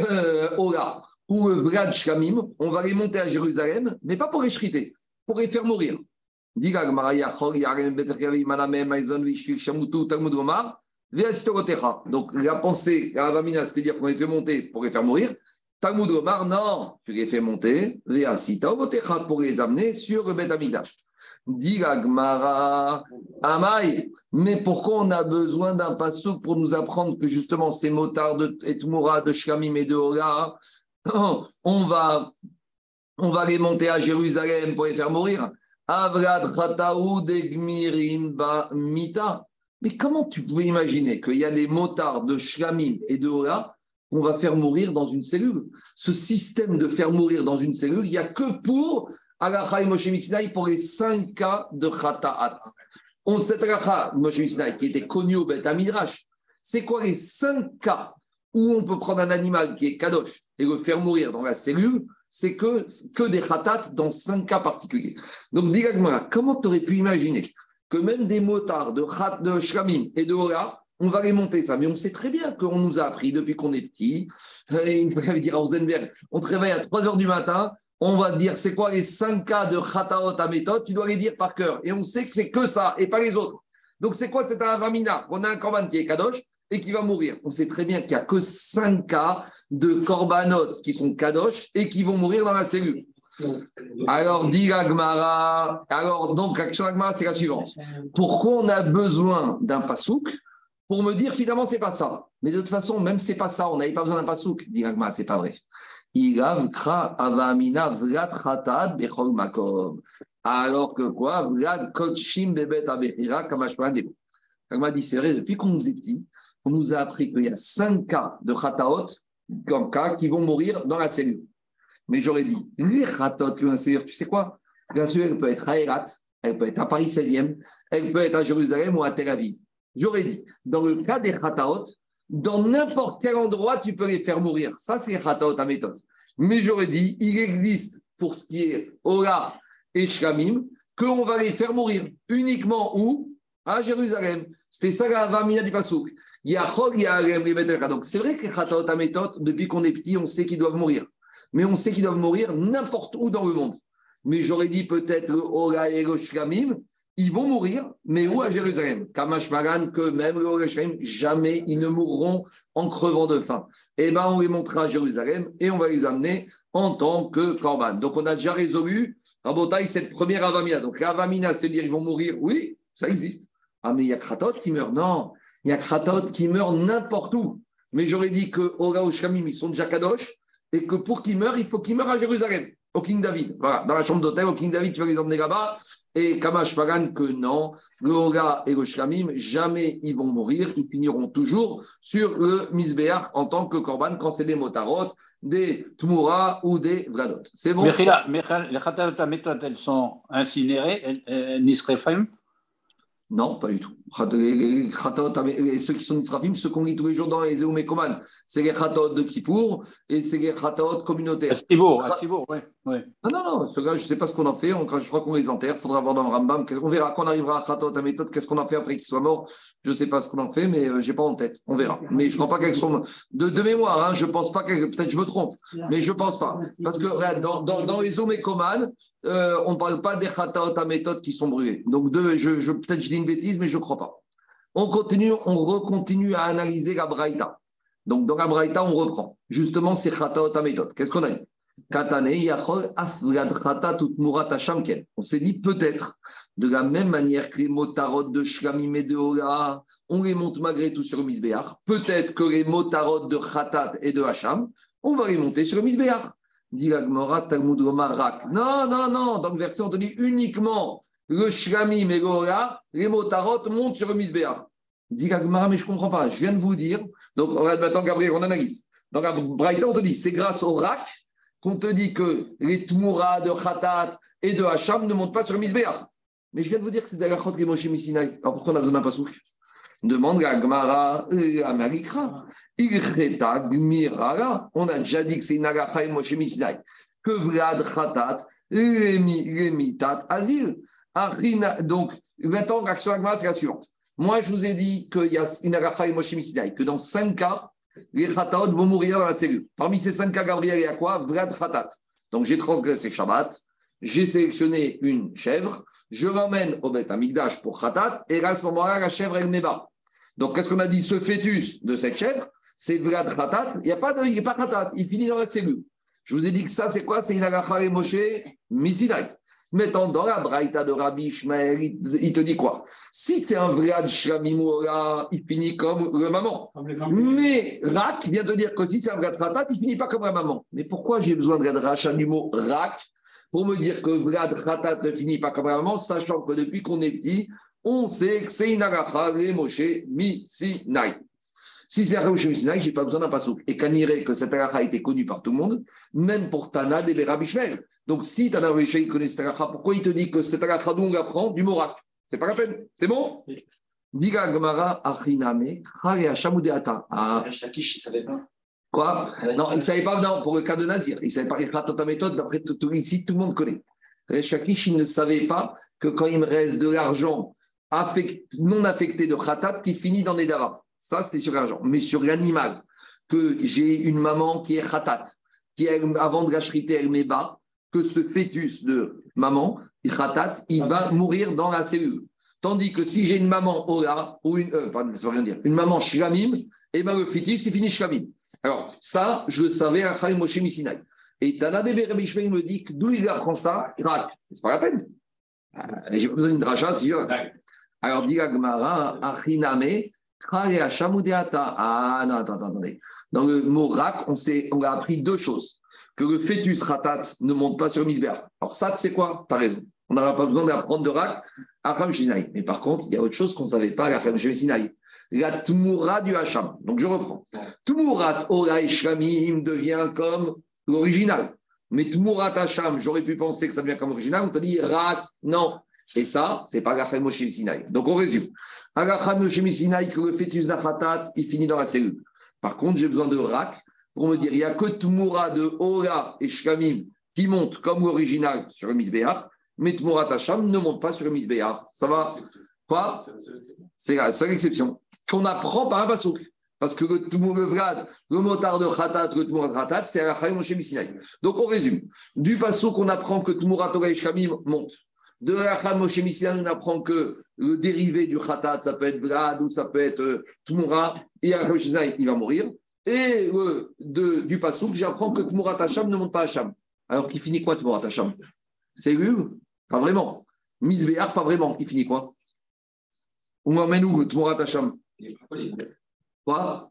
euh, Ola ou le Vlad Shkamim, on va les monter à Jérusalem, mais pas pour les chriter, pour les faire mourir. Dit l'Agmara, donc la pensée, la Avamina, c'est-à-dire qu'on les fait monter pour les faire mourir. Talmud Omar, non, tu les fais monter, pour les amener sur le Bet Amidash. Dit Amai, mais pourquoi on a besoin d'un passouk pour nous apprendre que justement ces motards de Etmoura, de Shkamim et de Ola, on va, on va les monter à Jérusalem pour les faire mourir Avrad Chataou Degmirin Mita. Mais comment tu pouvais imaginer qu'il y a des motards de Shlamim et de Ola qu'on va faire mourir dans une cellule? Ce système de faire mourir dans une cellule, il n'y a que pour Alachai Moshe pour les cinq cas de Khata'at. On cette Alacha Moshe qui était connu au Bet Midrash, c'est quoi les cinq cas où on peut prendre un animal qui est kadosh et le faire mourir dans la cellule? C'est que, que des khatat dans cinq cas particuliers. Donc, dis comment tu aurais pu imaginer que même des motards de, de shramim et de hora, on va les monter ça. Mais on sait très bien qu'on nous a appris depuis qu'on est petit. Et il va dire à Rosenberg, on te réveille à 3 h du matin, on va te dire c'est quoi les 5 cas de khataot à méthode, tu dois les dire par cœur. Et on sait que c'est que ça et pas les autres. Donc c'est quoi C'est un vamina. On a un korban qui est kadosh et qui va mourir. On sait très bien qu'il n'y a que 5 cas de korbanot qui sont kadosh et qui vont mourir dans la cellule. Alors, dit alors donc l'action c'est la suivante. Pourquoi on a besoin d'un pasouk pour me dire finalement c'est pas ça? Mais de toute façon, même c'est pas ça, on n'avait pas besoin d'un pasouk. Dit Agma, c'est pas vrai. Alors que quoi? Vlad Kochim Bebet Agma dit c'est vrai, depuis qu'on nous est petit, on nous a appris qu'il y a cinq cas de Khataot, comme cas, qui vont mourir dans la cellule. Mais j'aurais dit, les Khataot, tu sais quoi? La elle peut être à Erat, elle peut être à Paris 16e, elle peut être à Jérusalem ou à Tel Aviv. J'aurais dit, dans le cas des Khataot, dans n'importe quel endroit, tu peux les faire mourir. Ça, c'est Khataot à méthode. Mais j'aurais dit, il existe pour ce qui est Ola et Shkamim, qu'on va les faire mourir uniquement où? À Jérusalem. C'était ça la Vamina du Pasouk. Donc c'est vrai que les Khataot à méthode, depuis qu'on est petit, on sait qu'ils doivent mourir. Mais on sait qu'ils doivent mourir n'importe où dans le monde. Mais j'aurais dit peut-être le Ola et le Shkamim, ils vont mourir, mais où à Jérusalem? Kamash Magan, que même jamais ils ne mourront en crevant de faim. Eh bien, on les montrera à Jérusalem et on va les amener en tant que Korban. Donc, on a déjà résolu, Rabotaï, cette première Avamina. Donc, l'Avamina, c'est-à-dire ils vont mourir, oui, ça existe. Ah, mais il y a Kratot qui meurt. Non, il y a Kratot qui meurt n'importe où. Mais j'aurais dit que Ora ou ils sont déjà Kadosh et que pour qu'ils meurent, il faut qu'ils meurent à Jérusalem, au King David. Voilà, dans la chambre d'hôtel, au King David, tu vas les emmener là-bas et Kamash Pagan que non, le Hoga et le Shlamim, jamais ils vont mourir, ils finiront toujours sur le Misbéach en tant que Korban quand c'est des Motarot, des Tmura ou des Vladot. C'est bon Mais les méthode, elles sont incinérées, Nisrefem non, pas du tout. Ceux qui sont nisrafim, ceux qu'on lit tous les jours dans les Eomekoman, c'est les Khatot de Kippour et c'est les Khatot communautaires. Astibour, oui. Non, non, non, ce gars, je ne sais pas ce qu'on en fait. je crois qu'on les enterre. Il faudra voir dans le Rambam. On verra quand on arrivera à Khatot, à méthode, qu'est-ce qu'on en fait après qu'il soit mort? Je ne sais pas ce qu'on en fait, mais euh, je n'ai pas en tête. On verra. Mais je ne crois pas qu'elles sont. De, de mémoire, hein, je ne pense pas. Peut-être je me trompe, mais je ne pense pas. Parce que dans, dans, dans les Omekoman, euh, on ne parle pas des Khatot à méthode qui sont brûlés. Donc, je, je, peut-être je dis une bêtise, mais je ne crois pas. On continue, on recontinue à analyser la Braïta. Donc, dans la Braïta, on reprend. Justement, c'est Khatot à méthode. Qu'est-ce qu'on a dit? On s'est dit peut-être, de la même manière que les motarot de Shlamim et de Ola, on les monte malgré tout sur le Misbéach. Peut-être que les motarot de Khatat et de Hacham, on va les monter sur le Misbéach. Dit Talmud Rak. Non, non, non. Dans le verset, on te dit uniquement le Shlamim et le les motarot montent sur le Misbéach. Dit mais je ne comprends pas. Je viens de vous dire. Donc, maintenant, Gabriel, on analyse. Dans la Braïta, on te dit c'est grâce au Rak qu'on te dit que les Tmoura de Khatat et de Hacham ne montent pas sur le Misbéach. Mais je viens de vous dire que c'est d'Agachot qui est Moshe. Alors pourquoi on a besoin d'un pasouk? Demande à Gmara, à Marikra. On a déjà dit que c'est une Agacha et Moshe. Que Vlad Khatat, Lemitat Azil. Donc, maintenant, l'action Agmara, c'est la suivante. Moi, je vous ai dit qu'il y a une Agacha et Moshe que dans cinq cas, les Khataot vont mourir dans la cellule. Parmi ces cinq cas, Gabriel, il y a quoi? Vlad Khatat. Donc j'ai transgressé Shabbat, j'ai sélectionné une chèvre, je l'emmène au Beth Amigdash pour Khatat, et à ce moment-là, la chèvre, elle m'ébat. Donc qu'est-ce qu'on a dit? Ce fœtus de cette chèvre, c'est Vlad Khatat, il n'y a pas de, il Khatat, il finit dans la cellule. Je vous ai dit que ça, c'est quoi? C'est une Agacha et Moshe Misidai. Mettons dans la braïta de Rabbi Ishmael, il, te dit quoi? Si c'est un vrai Shlamimoura, il finit comme le maman. Mais Rak vient de dire que si c'est un vrai Ratat, il finit pas comme la maman. Mais pourquoi j'ai besoin de rachat du mot Rak pour me dire que Vlad Ratat ne finit pas comme la maman, sachant que depuis qu'on est petit, on sait que c'est une agacha, les Moshe, mi, si, nai. Si c'est un Moshe, je n'ai pas besoin d'un pasouk. Et irait que cette agacha a été connue par tout le monde, même pour Tana et Rabbi Ishmael. Donc, si Tana il connaît cette pourquoi il te dit que cette agacha, nous, on apprend du morak? C'est pas la peine. C'est bon? Diga Gmara Achiname, Khare Hachamudeata. Ah. Shakish, il ne savait pas. Quoi? Non, il ne savait pas, non, pour le cas de Nazir. Il ne savait pas ta méthode, d'après tout, ici, tout le monde connaît. Rechakish, il ne savait pas que quand il me reste de l'argent non affecté de khatat, qui finit dans des davas. Ça, c'était sur l'argent. Mais sur l'animal, que j'ai une maman qui est khatat, qui avant de gâcheriter, elle met bas, que ce fœtus de maman, il va mourir dans la cellule. Tandis que si j'ai une maman Ola, ou une, euh, pardon, ça veut rien dire, une maman Shlamim, et eh ben le fœtus, c'est fini Shlamim. Alors, ça, je le savais à Chaim Moshe Misinaï. Et Tana de il me dit d'où il apprend ça Irak. C'est pas la peine. Euh, j'ai pas besoin d'une dracha, si Alors, dit Agmara, Achiname, ah non, attends, attendez. Dans le mot rak, on a appris deux choses. Que le fœtus ratat ne monte pas sur Misber. Alors ça, tu sais quoi? Tu as raison. On n'aura pas besoin d'apprendre de rak à Ram Mais par contre, il y a autre chose qu'on ne savait pas à Ram Sinaï. La Tmoura du Hacham. Donc je reprends. Tmourat Ora Shlamim devient comme l'original. Mais Tmourat Hacham, j'aurais pu penser que ça devient comme l'original. On t'a dit rak, non. Et ça, c'est pas Rachel Moshe Sinaï. Donc on résume. Rachel Moshe Sinaï, que le fœtus d'Achatat, il finit dans la cellule. Par contre, j'ai besoin de Rak pour me dire il n'y a que Tmoura de Ora et Shkamim qui montent comme l'original sur le Misbéach, mais Tmoura Tacham ne monte pas sur le Misbéach. Ça va Quoi C'est la seule exception qu'on apprend par un pasouk. Parce que le, le Vlad, le motard de Khatat, le Tmoura de Khatat, c'est Rachel Moshe Sinaï. Donc on résume. Du pasouk, on apprend que Tmoura Torah et Shkamim montent. De la Moshe on apprend que le dérivé du Khatat, ça peut être Vlad ou ça peut être euh, Tmoura, et il va mourir. Et de, du Passouk, j'apprends que Tmurat Hacham ne monte pas à Hacham. Alors qu'il finit quoi Tmurat Hacham? C'est lui Pas vraiment. Misbéar, pas vraiment. Il finit quoi? On m'emmène où Tmurat Hacham? Quoi?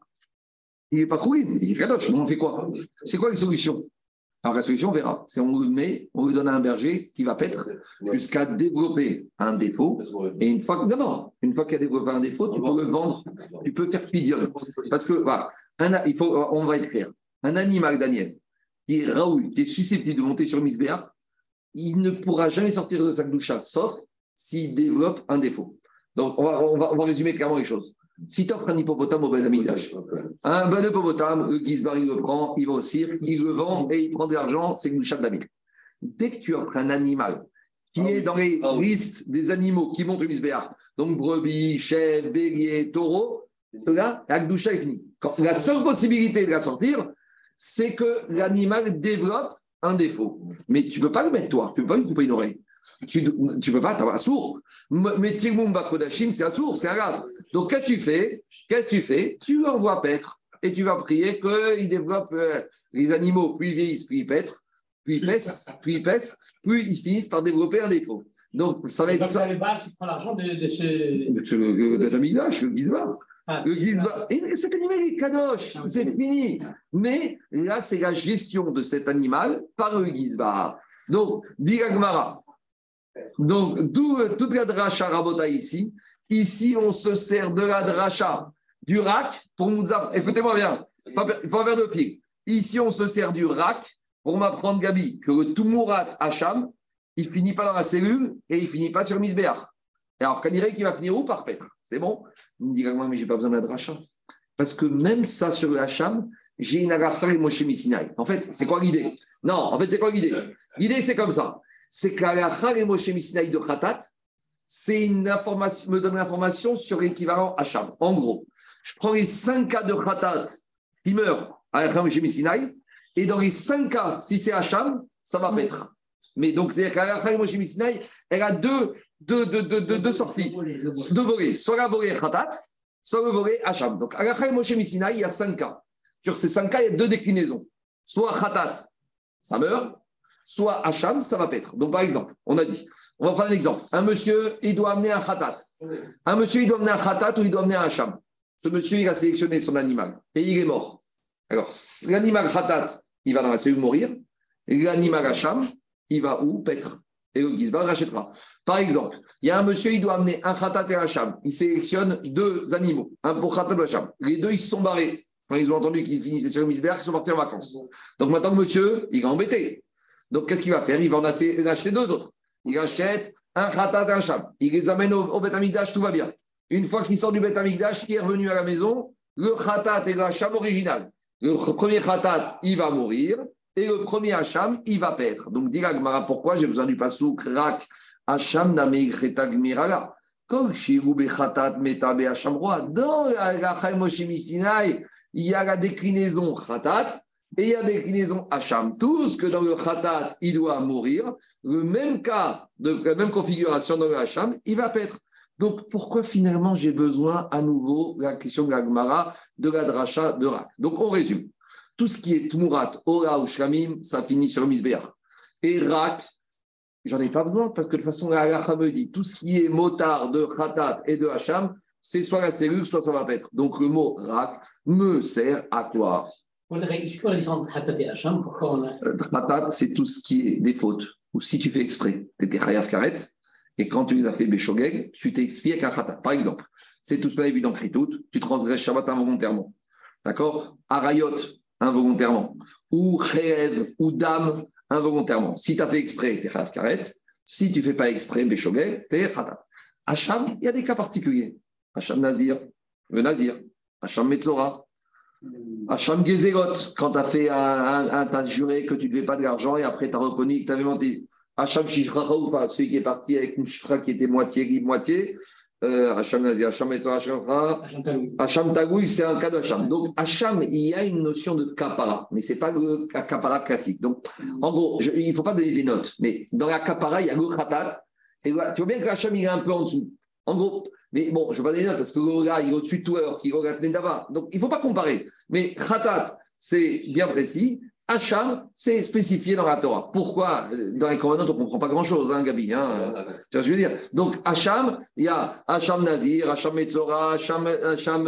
Il n'est pas Khourin, il est Kadosh. On fait quoi? C'est quoi la solution? Alors la solution, on verra. C'est on le met, on lui donne à un berger qui va paître jusqu'à développer un défaut. Et une fois que, non, une fois qu'il a développé un défaut, tu peux le vendre, tu peux faire pidion. Parce que, voilà, il faut, on va être clair. Un animal, Daniel, qui est Raoul, qui est susceptible de monter sur Misbéar, il ne pourra jamais sortir de sa doucha, sauf s'il développe un défaut. Donc, on va, on va résumer clairement les choses. Si tu offres un hippopotame au Amigdash, un bon hippopotame, le Gizbar, il le prend, il va au cirque, il le vend et il prend de l'argent, c'est chatte d'Amik. Dès que tu offres un animal qui ah est dans les ah listes des animaux qui montent au Misbéar, donc brebis, chèvre, bélier, taureau, cela, l'Akdoucha est fini. La seule possibilité de la sortir, c'est que l'animal développe un défaut. Mais tu ne peux pas le mettre toi, tu ne peux pas lui couper une oreille. Tu ne peux pas, tu un sourd. Mais Tirmumba Kodashim, c'est un sourd, c'est grave. Donc, qu'est-ce que tu fais? Qu'est-ce que tu fais? Tu envoies paître et tu vas prier qu'il développe euh, les animaux, puis ils vieillissent, puis ils pètrent, puis ils pèsent, puis ils pèsent, puis ils finissent par développer un défaut. Donc, ça va être ça. qui prend l'argent de, de ce. De ce le Gizba. Ah, cet animal est kadosh, ah, c'est fini. Mais là, c'est la gestion de cet animal par le. Donc, dit donc, d'où toute la dracha rabota ici. Ici, on se sert de la dracha du rack pour nous apprendre. Écoutez-moi bien, il faut faire le fil. Ici, on se sert du rack pour m'apprendre, Gabi, que le Tumurat Hacham, il finit pas dans la cellule et il finit pas sur Misbéach. Alors, dirait qu'il va finir où par Petre C'est bon Il me dit, mais j'ai pas besoin de la dracha. Parce que même ça sur le Hacham, j'ai une agacha et Moshe En fait, c'est quoi l'idée Non, en fait, c'est quoi l'idée L'idée, c'est comme ça c'est que la et Moshe Misinaï de Khatat, c'est une information, me donne l'information sur l'équivalent Hacham. En gros, je prends les 5 cas de Khatat qui meurent à la Moshe et dans les 5 cas, si c'est Hacham, ça va faire. Mais donc, c'est-à-dire qu'à Moshe elle a deux, deux, deux, deux, deux sorties, deux volets, soit la volée Khatat, soit le volet Hacham. Donc, à Moshe Misinaï, il y a 5 cas. Sur ces 5 cas, il y a deux déclinaisons. Soit Khatat, ça meurt, soit Hacham, ça va paître. Donc, par exemple, on a dit, on va prendre un exemple. Un monsieur, il doit amener un khatat. Un monsieur, il doit amener un khatat ou il doit amener un Hacham. Ce monsieur, il a sélectionné son animal et il est mort. Alors, l'animal khatat, il va dans la cellule mourir. L'animal Hacham, il va où Paître. Et le Gizbar rachètera. Par exemple, il y a un monsieur, il doit amener un khatat et un Hacham. Il sélectionne deux animaux, un pour khatat et un Hacham. Les deux, ils se sont barrés. Quand ils ont entendu qu'ils finissaient sur le Gizbar, ils sont partis en vacances. Donc maintenant, le monsieur, il est embêté. Donc, qu'est-ce qu'il va faire? Il va en acheter deux autres. Il achète un khatat et un sham. Il les amène au, au tout va bien. Une fois qu'il sort du Beth Amikdash, qui est revenu à la maison, le khatat et le hacham original. Le premier khatat, il va mourir, et le premier hacham, il va perdre. Donc, dit Gmara, pourquoi j'ai besoin du pasouk rak hacham nameicheta gmirala? Comme shiroube khatat metabe hacham roi. Dans la Moshe il y a la déclinaison khatat et il y a la déclinaison hacham. Tout ce que dans le khatat, il doit mourir, le même cas, la même configuration dans le hacham, il va perdre. Donc, pourquoi finalement j'ai besoin à nouveau, la question de la Gemara, de la dracha de Rak? Donc, on résume. Tout ce qui est Tmurat, Ora ou Shlamim, ça finit sur Misbeach. Et Rak, j'en ai pas besoin parce que de toute façon, la Halacha me dit tout ce qui est motard de Khatat et de Hacham, c'est soit la cellule, soit ça va pêtre. Donc, le mot Rak me sert à quoi? La différence entre Khatat et Hacham euh, Khatat, c'est tout ce qui est des fautes. Ou si tu fais exprès, tu es Chayav Karet, et quand tu les as fait Beshogeg, tu t'expliques avec un khatat. Par exemple, c'est tout cela est vu dans Kritout, tu transgresses Shabbat involontairement. D'accord? Arayot, involontairement. Ou Cherev, ou Dam, involontairement. Si tu as fait exprès, tu es Karet. Si tu fais pas exprès, Beshogeg, tu es Khatat. Hacham, il y a des cas particuliers. Hacham Nazir, le Nazir. Hacham Metzora. Hacham Gezegot, quand tu as fait un, un, juré que tu ne devais pas de l'argent et après tu as reconnu que tu avais menti. Hacham Shifra celui qui est parti avec une Shifra qui était moitié libre, moitié. Hacham Nazi, Hacham Hacham Tagoui, c'est un cas de Hacham. Donc, Hacham, il y a une notion de kapara, mais ce n'est pas le kapara classique. Donc, en gros, il ne faut pas donner des notes, mais dans la kapara, il y a le khatat. Et tu vois bien que Hacham, il est un peu en dessous. En gros, mais bon, je ne vais pas donner des notes parce que le gars, il est au-dessus de tout alors qu'il regarde Nendava. Donc, il ne faut pas comparer. Mais khatat, c'est bien précis. Hacham, c'est spécifié dans la Torah. Pourquoi Dans les commandants, on ne comprend pas grand-chose, hein, Gabi. Hein, ce que je veux dire? Donc, Hacham, il y a Hacham Nazir, Hacham Metzora, Hacham, Hacham,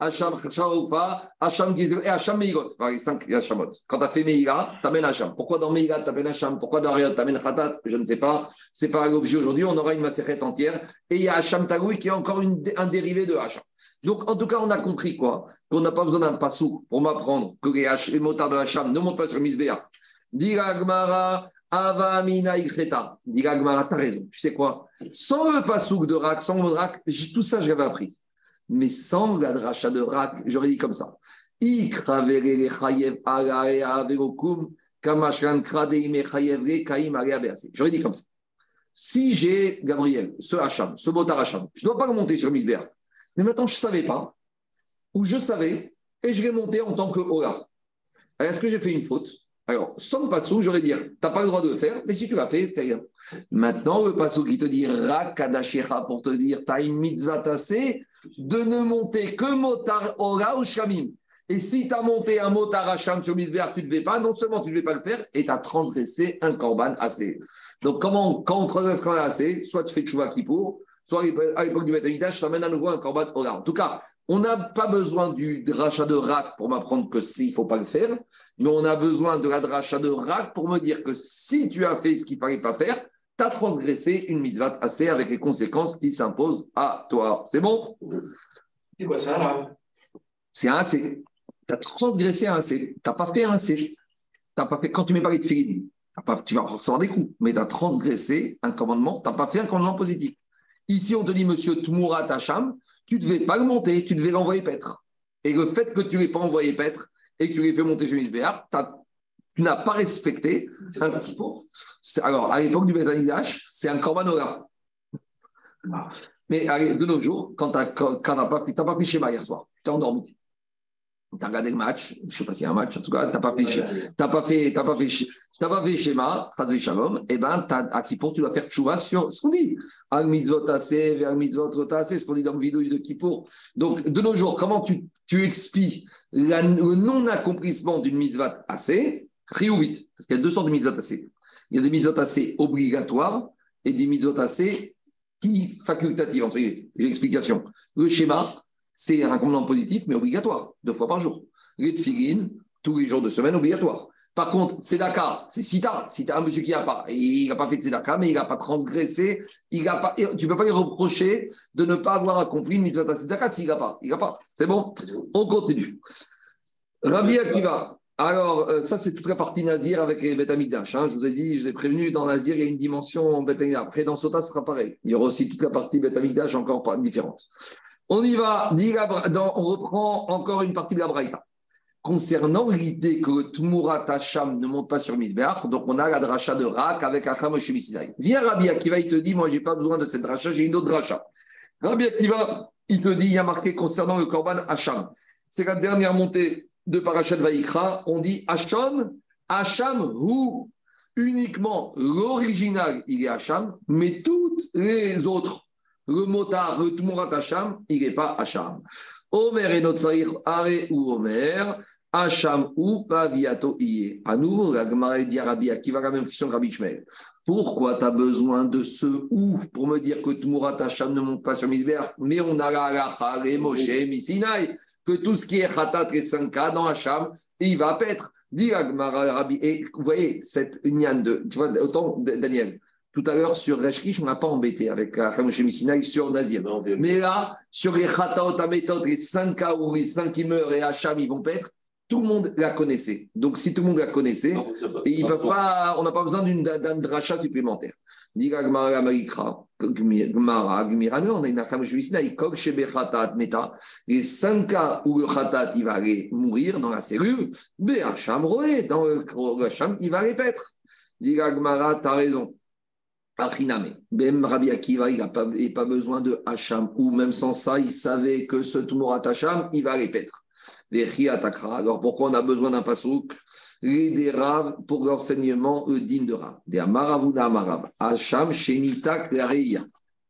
Hacham Charoufa, Hacham Gizel et Hacham Meirot. Par les cinq Hachamot. Quand tu as fait Meira, tu amènes Hacham. Pourquoi dans Meira, tu amènes Hacham? Pourquoi dans Ariot, tu amènes Khatat? Je ne sais pas. Ce n'est pas l'objet aujourd'hui. On aura une macérette entière. Et il y a Hacham Tagoui qui est encore un dérivé de Hacham. Donc, en tout cas, on a compris quoi Qu'on n'a pas besoin d'un passou pour m'apprendre que les, H, motards de Hacham ne montent pas sur Misbéach. Gmara, Avamina Ikreta. Gmara, t'as raison. Tu sais quoi? Sans le passouk de Rak, sans le Rak, tout ça, j'avais appris. Mais sans la dracha de Rak, j'aurais dit comme ça. J'aurais dit comme ça. Si j'ai, Gabriel, ce Hacham, ce motar Hacham, je ne dois pas le monter sur Misbéach. Mais maintenant, je ne savais pas, ou je savais, et je vais monter en tant que Ola. est-ce que j'ai fait une faute? Alors, sans passou, j'aurais dire, tu n'as pas le droit de le faire, mais si tu l'as fait, c'est rien. Maintenant, le passou qui te dit Rakadashira pour te dire, tu as une mitzvah tassée de ne monter que motar Ola ou Shamim. Et si tu as monté un motar Hacham sur Misbéar, tu ne devais pas, non seulement tu ne devais pas le faire, et tu as transgressé un korban assez. Donc, comment, quand on transgresse un assez, soit tu fais Tchouva pour soit à l'époque du Betamidash, ça amène à nouveau un corban En tout cas, on n'a pas besoin du rachat de Rak pour m'apprendre que il ne faut pas le faire, mais on a besoin de la dracha de Rak pour me dire que si tu as fait ce qu'il ne fallait pas faire, tu as transgressé une mitzvah assez avec les conséquences qui s'imposent à toi. C'est bon? C'est quoi ça là? C'est un C. Tu as transgressé un C. Tu n'as pas fait un C. As pas fait, quand tu mets pas de filines, tu vas recevoir des coups, mais tu as transgressé un commandement, tu n'as pas fait un commandement positif. Ici, on te dit, monsieur Tmourat Hacham, tu ne devais pas le monter, tu devais l'envoyer paître. Et le fait que tu ne l'aies pas envoyé paître et que tu l'aies fait monter chez Misbéar, tu n'as pas respecté. Un... Alors, à l'époque du Betanidash, c'est un Korban ah. Mais de nos jours, quand tu n'as pas, fait, pas fait schéma hier soir, tu es endormi. Tu as regardé le match, je ne sais pas s'il y a un match, en tout cas, tu n'as pas fait, pas fait, pas fait tu n'as pas fait schéma, Shalom, et eh ben, à Kippour, tu vas faire tchouva sur ce qu'on dit. Al mitzvot assez, vers mitzvot ce qu'on dit dans le vidéo de Kippour. Donc, de nos jours, comment tu, tu expliques le non-accomplissement d'une mitzvot assez vite, parce qu'il y a deux sortes de mitzvot assez. Il y a des mitzvot assez obligatoires et des mitzvot assez qui facultatives, entre J'ai l'explication. Le schéma, c'est un commandement positif, mais obligatoire, deux fois par jour. Les tous les jours de semaine, obligatoire. Par contre, Tzedaka, c'est Sita. Si tu as un monsieur qui n'a pas, il n'a pas fait Tzedaka, mais il n'a pas transgressé, il a pas, tu ne peux pas lui reprocher de ne pas avoir accompli une mitzvah Tzedaka s'il n'a pas. Il n'a pas. C'est bon? On continue. Rabbi Akiva, Alors, euh, ça, c'est toute la partie Nazir avec les Beth hein. Je vous ai dit, je l'ai prévenu, dans Nazir, il y a une dimension Beth Après, dans Sota, ce sera pareil. Il y aura aussi toute la partie Beth encore différente. On y va. on reprend encore une partie de la Braïta. Concernant l'idée que Tumurat Hacham ne monte pas sur Misbeach, donc on a la dracha de Rak avec Acham chez Viens Rabbi Akiva, il te dit Moi, je n'ai pas besoin de cette dracha, j'ai une autre dracha. Rabbi Akiva, il te dit Il y a marqué concernant le Korban Hacham. C'est la dernière montée de Parashat Vaikra, on dit Hacham, Hacham, ou uniquement l'original, il est Hacham, mais toutes les autres, le motard, le Tumurat Hacham, il n'est pas Hacham. Omer et Notsaïr, Are ou Omer, Hacham ou Paviato Iye. À nouveau, la Gemara dit Rabbi qui va la même question de Rabbi Shmer. Pourquoi tu as besoin de ce ou pour me dire que Tumurat Hacham ne monte pas sur Misber, mais on a la Racha, les Moshe, Misinaï que tout ce qui est Khatat et 5K dans Hacham, il va paître. Dit Rabbi. Et vous voyez, cette niane de. Tu vois, autant, Daniel, tout à l'heure sur Reshkish, on n'a pas embêté avec Hacham Shemisinaï sur Nazir. Mais là, sur les Khatat, ta méthode, les 5K ou les 5 qui meurent et Hacham, ils vont paître. Tout le monde la connaissait. Donc, si tout le monde la connaissait, il pas, on n'a pas besoin d'un dracha supplémentaire. Dit Gmara Malikra, Gmara, Gmirano, on a une il kog shebe khatat meta, et cinq cas où le khatat, il va aller mourir dans la cellule, Béacham roé, dans le hacham, il va aller paître. Dit Gmara, t'as raison. Achiname, même Rabbi Akiva, il n'a pas, besoin de Hacham, ou même sans ça, il savait que ce Tumurat Hacham, il va aller paître. Alors pourquoi on a besoin d'un pasouk des Rav pour l'enseignement digne de Rav. Des Amaravuna Amarav.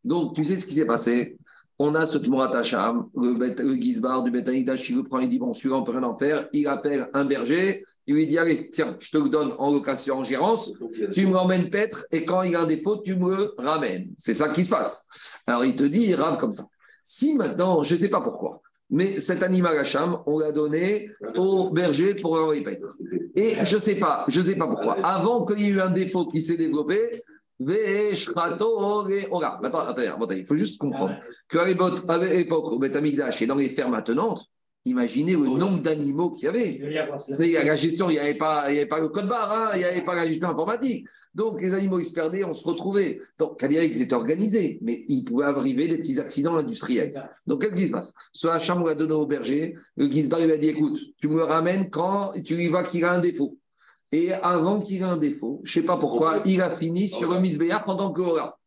Donc, tu sais ce qui s'est passé? On a ce Tmurat Hacham, le, le Gizbar du Betaïdash, il le prend, il dit Bon, celui-là, on peut rien en faire. Il appelle un berger, il lui dit Allez, tiens, je te le donne en location, en gérance, tu me ramènes Petre, et quand il a un défaut, tu me le ramènes. C'est ça qui se passe. Alors, il te dit Rav comme ça. Si maintenant, je ne sais pas pourquoi, mais cet animal Hacham, on l'a donné au berger pour le répéter. Et je ne sais pas, je sais pas pourquoi. Avant qu'il y ait eu un défaut qui s'est développé, Maintenant, attendez, il faut juste comprendre qu'à l'époque, au Betamigdash et dans les fermes attenantes, imaginez le nombre d'animaux qu'il y avait. Il y a la gestion, il n'y avait, pas, avait pas le code barre, hein, il n'y avait pas la gestion informatique. Donc, les animaux, ils se perdaient, on se retrouvait. Donc, à qu'ils étaient organisés, mais il pouvait arriver des petits accidents industriels. Donc, qu'est-ce qui se passe? Ce Hacham l'a donné au berger. Le Gizbar lui a dit écoute, tu me ramènes quand tu lui vois qu'il a un défaut. Et avant qu'il ait un défaut, je ne sais pas pourquoi, il a fini sur le Misbéar pendant que aura.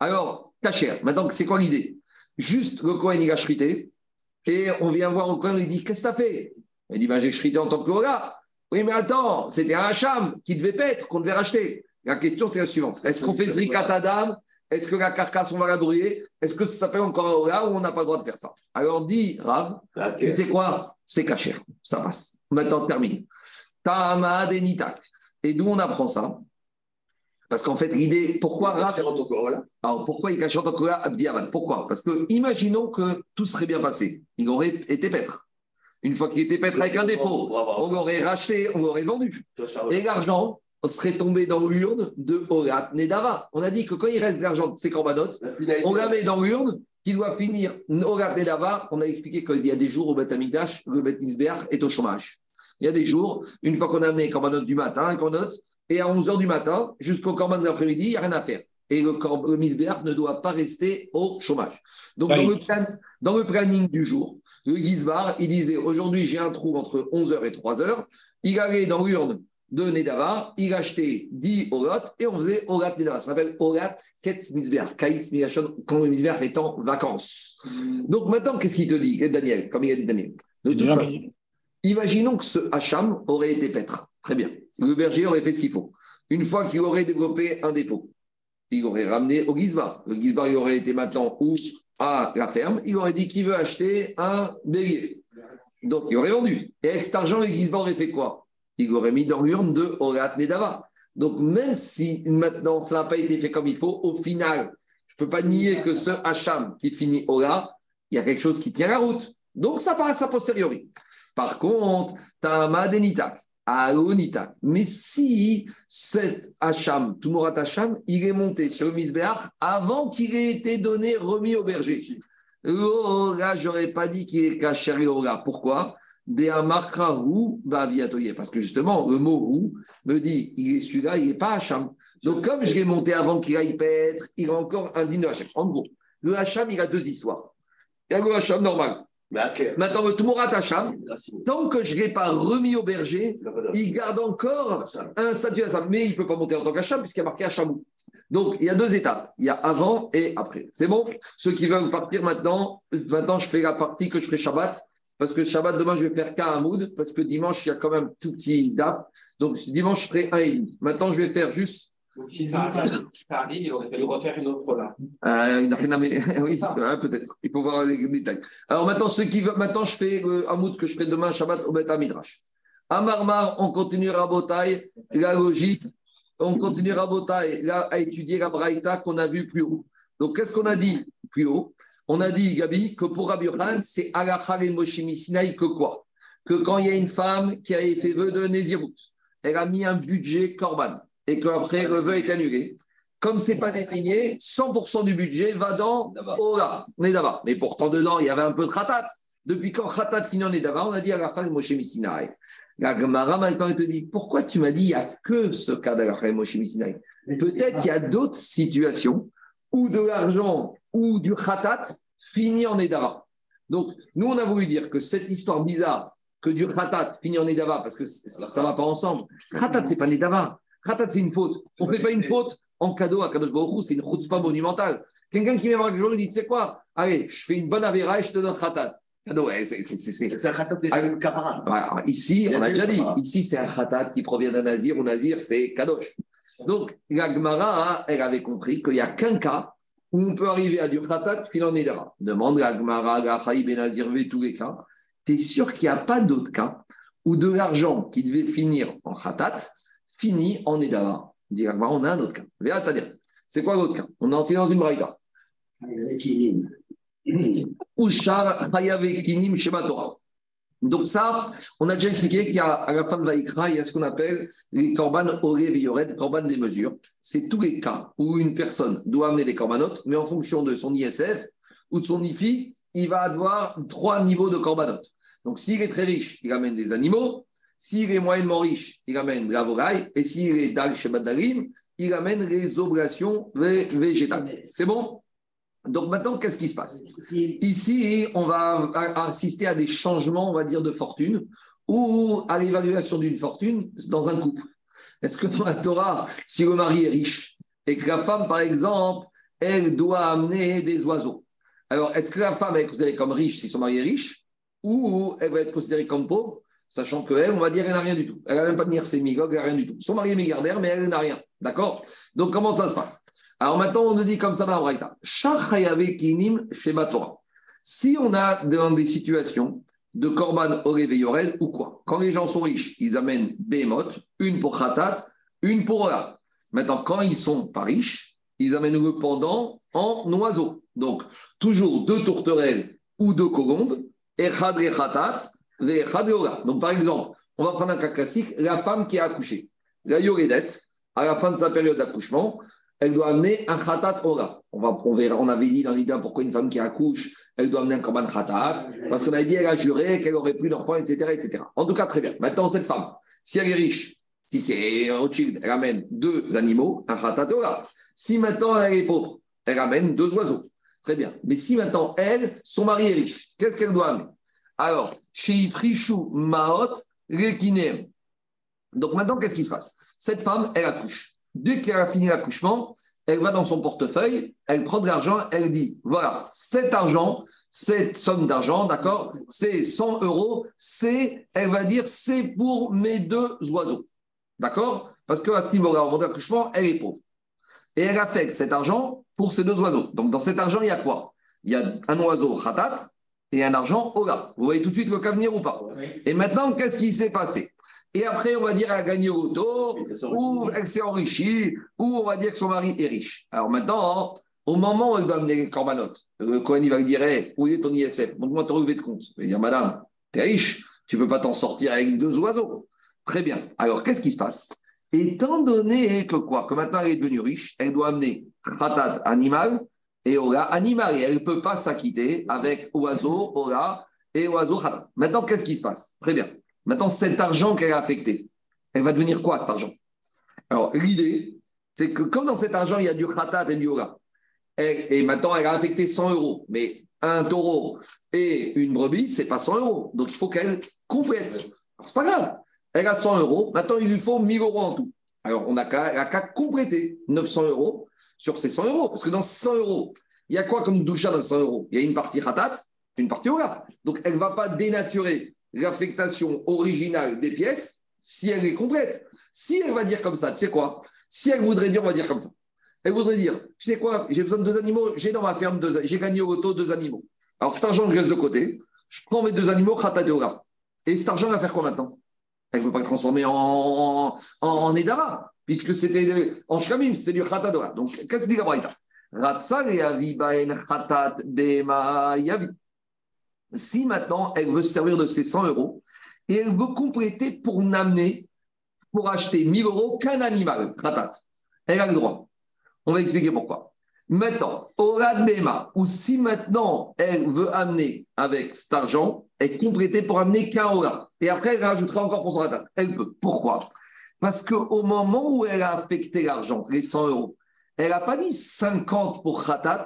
Alors, Kacher, maintenant, c'est quoi l'idée? Juste le Cohen, il a chrité, et on vient voir au Cohen, il dit Qu'est-ce que tu as fait? Il dit ben, J'ai chrité en tant que Oui, mais attends, c'était un Hacham qui devait paître, qu'on devait racheter. La question, c'est la suivante. Est-ce qu'on fait Zrikat Adam? Est-ce que la carcasse, on va la brûler? Est-ce que ça s'appelle encore Ola ou on n'a pas le droit de faire ça? Alors, dit Rav, c'est quoi? C'est caché. Ça passe. Maintenant, termine. Tamad et Nitak. Et d'où on apprend ça? Parce qu'en fait, l'idée, pourquoi Rav. Alors, pourquoi il cache en Abdiavan Pourquoi? Parce que, imaginons que tout serait bien passé. Il aurait été pêtre. Une fois qu'il était pêtre avec un défaut, on l'aurait racheté, on l'aurait vendu. Et l'argent, serait tombé dans l'urne de Orat Nedava. On a dit que quand il reste de l'argent de ces corbanotes, on la met dans l'urne qui doit finir Orat Nedava. On a expliqué qu'il y a des jours au Beth Amidash, le Beth est au chômage. Il y a des jours, une fois qu'on a amené les corbanotes du matin, note, et à 11h du matin, jusqu'au corban de l'après-midi, il n'y a rien à faire. Et le, le ne doit pas rester au chômage. Donc, dans le, dans le, planning du jour, le Gizbar, il disait aujourd'hui, j'ai un trou entre 11h et 3h. Il allait dans l'urne de Nedava, il achetait 10 Orot et on faisait Orat Nedava. Ça s'appelle Orat Ketz Mitzbeach, Kaitz quand le Mitzbeach est en vacances. Donc maintenant, qu'est-ce qu'il te dit, Daniel, comme il a dit Daniel? De toute façon, imaginons que ce Hacham aurait été pêtre. Très bien. Le berger aurait fait ce qu'il faut. Une fois qu'il aurait développé un défaut, il aurait ramené au Gizbar. Le Gizbar, il aurait été maintenant où? À la ferme. Il aurait dit qu'il veut acheter un bélier. Donc, il aurait vendu. Et avec cet argent, le Gizbar aurait fait quoi? Il aurait mis dans l'urne de Orat Nedava. Donc, même si maintenant ça n'a pas été fait comme il faut, au final, je ne peux pas nier que ce Hacham qui finit Orat, il y a quelque chose qui tient la route. Donc, ça passe a posteriori. Par contre, un Madenitak, Aonitak. Mais si cet Hacham, Tumorat Hacham, il est monté sur le Misbéach avant qu'il ait été donné, remis au berger. Là, je n'aurais pas dit qu'il est caché Pourquoi? Parce que justement, le mot me dit, il est celui-là, il n'est pas Hacham. Donc, comme je l'ai monté avant qu'il aille paître, il a encore un digne de Hacham. En gros, le Hacham, il a deux histoires. Il y a le Hacham normal. Maintenant, le Tumurat Hacham, tant que je ne l'ai pas remis au berger, il garde encore un statut Hacham. Mais il ne peut pas monter en tant qu'Hacham puisqu'il y a marqué Hachamou. Donc, il y a deux étapes. Il y a avant et après. C'est bon? Ceux qui veulent partir maintenant, maintenant, je fais la partie que je ferai Shabbat. Parce que Shabbat, demain, je vais faire qu'un Hamoud. Parce que dimanche, il y a quand même tout petit DAP. Donc, dimanche, je ferai un et demi. Maintenant, je vais faire juste si ça, arrive, il aurait fallu refaire une autre là. Euh, oui, peut-être. Il faut voir les détails. Alors maintenant, ceux qui veulent, maintenant je fais un Hamoud que je ferai demain Shabbat au Beth Midrash. À Marmar, on continue à Botaï, la logique. On continue à Botaï, là, à étudier la Braïta qu'on a vu plus haut. Donc, qu'est-ce qu'on a dit plus haut? On a dit, Gabi, que pour Rabbi c'est Alachar et Moshimi Sinaï que quoi? Que quand il y a une femme qui a fait vœu de Nézirut, elle a mis un budget Corban et qu'après le vœu est annulé, comme ce n'est pas désigné, 100% du budget va dans Ola, Nedava. Mais pourtant, dedans, il y avait un peu de Khatat. Depuis quand Khatat finit en Nedava, on a dit à la Moshe Missinaï. La Gemara maintenant elle te dit pourquoi tu m'as dit il n'y a que ce cas d'Alachal Moshe Missinaï? Peut-être il y a d'autres situations où de l'argent ou du Khatat finit en Nedava. Donc, nous, on a voulu dire que cette histoire bizarre que du Khatat finit en Nedava, parce que ça ne va pas ensemble. Khatat, ce n'est pas Nedava. Khatat, c'est une faute. On ne fait pas une faute en cadeau à Kadosh Baruch c'est une pas monumentale. Quelqu'un qui vient voir quelque chose, il dit, tu sais quoi? Allez, je fais une bonne avéra et je te donne Khatat. C'est un Khatat de capara. Ici, on a déjà dit, ici, c'est un Khatat qui provient d'un Nazir, ou Nazir, c'est Kadosh. Donc, la Gemara, elle avait compris qu'il n'y a qu'un cas où on peut arriver à du Khatat filant Nedara. Demande la Gemara, la Ben Nazir, tous les cas. Tu es sûr qu'il n'y a pas d'autre cas où de l'argent qui devait finir en Khatat, fini en Edava. On a un autre cas. C'est quoi l'autre cas? On est entré dans une braïda. Donc ça, on a déjà expliqué qu'il y a à la fin de Vaikra, il y a ce qu'on appelle les korban oré les korban des mesures. C'est tous les cas où une personne doit amener des corbanotes, mais en fonction de son ISF ou de son IFI, il va avoir trois niveaux de corbanotes. Donc s'il est très riche, il amène des animaux. S'il est moyennement riche, il amène la volaille. Et s'il est dag Dalim, il amène les oblations végétales. C'est bon? Donc maintenant, qu'est-ce qui se passe? Ici, on va assister à des changements, on va dire, de fortune ou à l'évaluation d'une fortune dans un couple. Est-ce que dans la Torah, si le mari est riche et que la femme, par exemple, elle doit amener des oiseaux, alors est-ce que la femme est considérée comme riche si son mari est riche ou elle va être considérée comme pauvre? Sachant qu'elle, on va dire, elle n'a rien du tout. Elle n'a même pas de Nirse Migog, elle n'a rien du tout. Son mari est milliardaire, mais elle n'a rien. D'accord? Donc, comment ça se passe? Alors maintenant, on nous dit comme ça dans Braïta. Si on a dans des situations de Korban Orev Yorel ou quoi? Quand les gens sont riches, ils amènent Behemoth, une pour Khatat, une pour Ola. Maintenant, quand ils sont pas riches, ils amènent le pendant en oiseau. Donc, toujours deux tourterelles ou deux colombes, et Khatat, donc, par exemple, on va prendre un cas classique la femme qui a accouché. La yoredette, à la fin de sa période d'accouchement, elle doit amener un khatat ora. On, on, avait dit dans l'idée pourquoi une femme qui accouche, elle doit amener un korban khatat, parce qu'on avait dit qu'elle a juré qu'elle aurait plus d'enfants, etc., etc. En tout cas, très bien. Maintenant, cette femme, si elle est riche, si c'est Rothschild, elle amène deux animaux, un khatat ora. Si maintenant elle est pauvre, elle amène deux oiseaux. Très bien. Mais si maintenant elle, son mari est riche, qu'est-ce qu'elle doit amener? Alors, chez Ifrishu Maot Rekinem. Donc maintenant, qu'est-ce qui se passe? Cette femme, elle accouche. Dès qu'elle a fini l'accouchement, elle va dans son portefeuille, elle prend de l'argent, elle dit voilà, cet argent, cette somme d'argent, d'accord, c'est 100 euros, c'est, elle va dire, c'est pour mes deux oiseaux. D'accord? Parce qu'à ce niveau-là, au moment de l'accouchement, elle est pauvre. Et elle affecte cet argent pour ces deux oiseaux. Donc dans cet argent, il y a quoi? Il y a un oiseau khatat, et un argent Ola. Vous voyez tout de suite le cas venir ou pas Et maintenant, qu'est-ce qui s'est passé? Et après, on va dire qu'elle a gagné au taux, ou elle s'est enrichie, ou on va dire que son mari est riche. Alors maintenant, au moment où elle doit amener les corbanotes, le Cohen il va lui dire Où est ton ISF Montre-moi ton relevé de compte. Il va dire Madame, tu es riche, tu ne peux pas t'en sortir avec deux oiseaux. Très bien. Alors, qu'est-ce qui se passe? Étant donné que quoi? Que maintenant elle est devenue riche, elle doit amener khatat animal et Ola animal. Et elle ne peut pas s'acquitter avec oiseau, Ola, et oiseau khatat. Maintenant, qu'est-ce qui se passe? Très bien. Maintenant, cet argent qu'elle a affecté, elle va devenir quoi cet argent? Alors, l'idée, c'est que comme dans cet argent, il y a du khatat et du yoga, et, maintenant, elle a affecté 100 euros, mais un taureau et une brebis, c'est pas 100 euros. Donc, il faut qu'elle complète. Alors, c'est pas grave. Elle a 100 euros, maintenant, il lui faut 1000 euros en tout. Alors, on a qu'à compléter 900 euros sur ces 100 euros. Parce que dans 100 euros, il y a quoi comme doucha dans 100 euros? Il y a une partie khatat, une partie yoga. Donc, elle ne va pas dénaturer l'affectation originale des pièces si elle est complète. Si elle va dire comme ça, tu sais quoi? Si elle voudrait dire, on va dire comme ça. Elle voudrait dire, tu sais quoi, j'ai besoin de deux animaux, j'ai dans ma ferme deux, j'ai gagné au loto deux animaux. Alors cet argent, je laisse de côté, je prends mes deux animaux, khata Et cet argent va faire quoi maintenant? Elle ne peut pas le transformer en, en, puisque c'était en Shkamim, c'était du khata Donc qu'est-ce que dit la Braïta? Si maintenant elle veut se servir de ses 100 euros et elle veut compléter pour n'amener, pour acheter 1000 euros qu'un animal, elle a le droit. On va expliquer pourquoi. Maintenant, Orad Bema, ou si maintenant elle veut amener avec cet argent, elle compléter pour amener qu'un Ora. Et après, elle rajoutera encore pour son khatat. Elle peut. Pourquoi? Parce qu'au moment où elle a affecté l'argent, les 100 euros, elle n'a pas dit 50 pour khatat,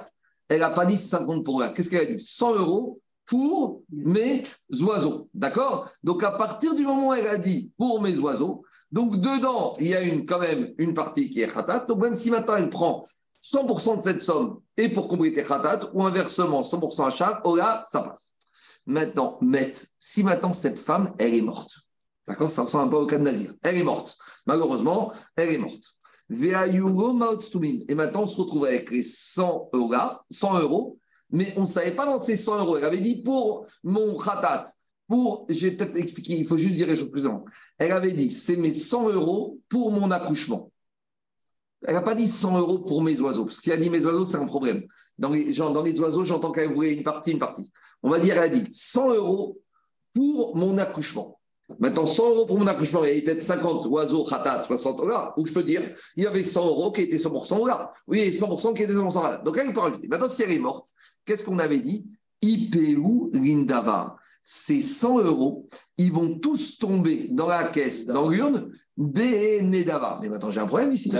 elle n'a pas dit 50 pour Ora. Qu'est-ce qu'elle a dit? 100 euros pour mes oiseaux. D'accord? Donc, à partir du moment où elle a dit pour mes oiseaux, donc dedans, il y a une, quand même une partie qui est khatat. Donc, même si maintenant elle prend 100% de cette somme et pour compléter khatat, ou inversement 100% achat, oh là, ça passe. Maintenant, met, si maintenant cette femme, elle est morte. D'accord Ça ressemble un peu au cas de Nazir. Elle est morte. Malheureusement, elle est morte. Et maintenant, on se retrouve avec les 100 euros, 100 euros mais on ne savait pas dans ces 100 euros. Elle avait dit pour mon khatat, pour, je vais peut-être expliquer, il faut juste dire les choses plus simples. Elle avait dit, c'est mes 100 euros pour mon accouchement. Elle n'a pas dit 100 euros pour mes oiseaux, parce qu'elle a dit mes oiseaux, c'est un problème. Dans les, dans les oiseaux, j'entends qu'elle voulait une partie, une partie. On va dire, elle a dit 100 euros pour mon accouchement. Maintenant, 100 euros pour mon accouchement, il y avait peut-être 50 oiseaux, khatat, 60 euros, ou je peux dire, il y avait 100 euros qui étaient 100% là. Oui, 100% qui étaient 100% khatat. Donc, elle peut rajouter. Maintenant, si elle est morte, Qu'est-ce qu'on avait dit? IPU Lindava. Ces 100 euros, ils vont tous tomber dans la caisse, dans l'urne des Nedava. Mais maintenant, j'ai un problème ici.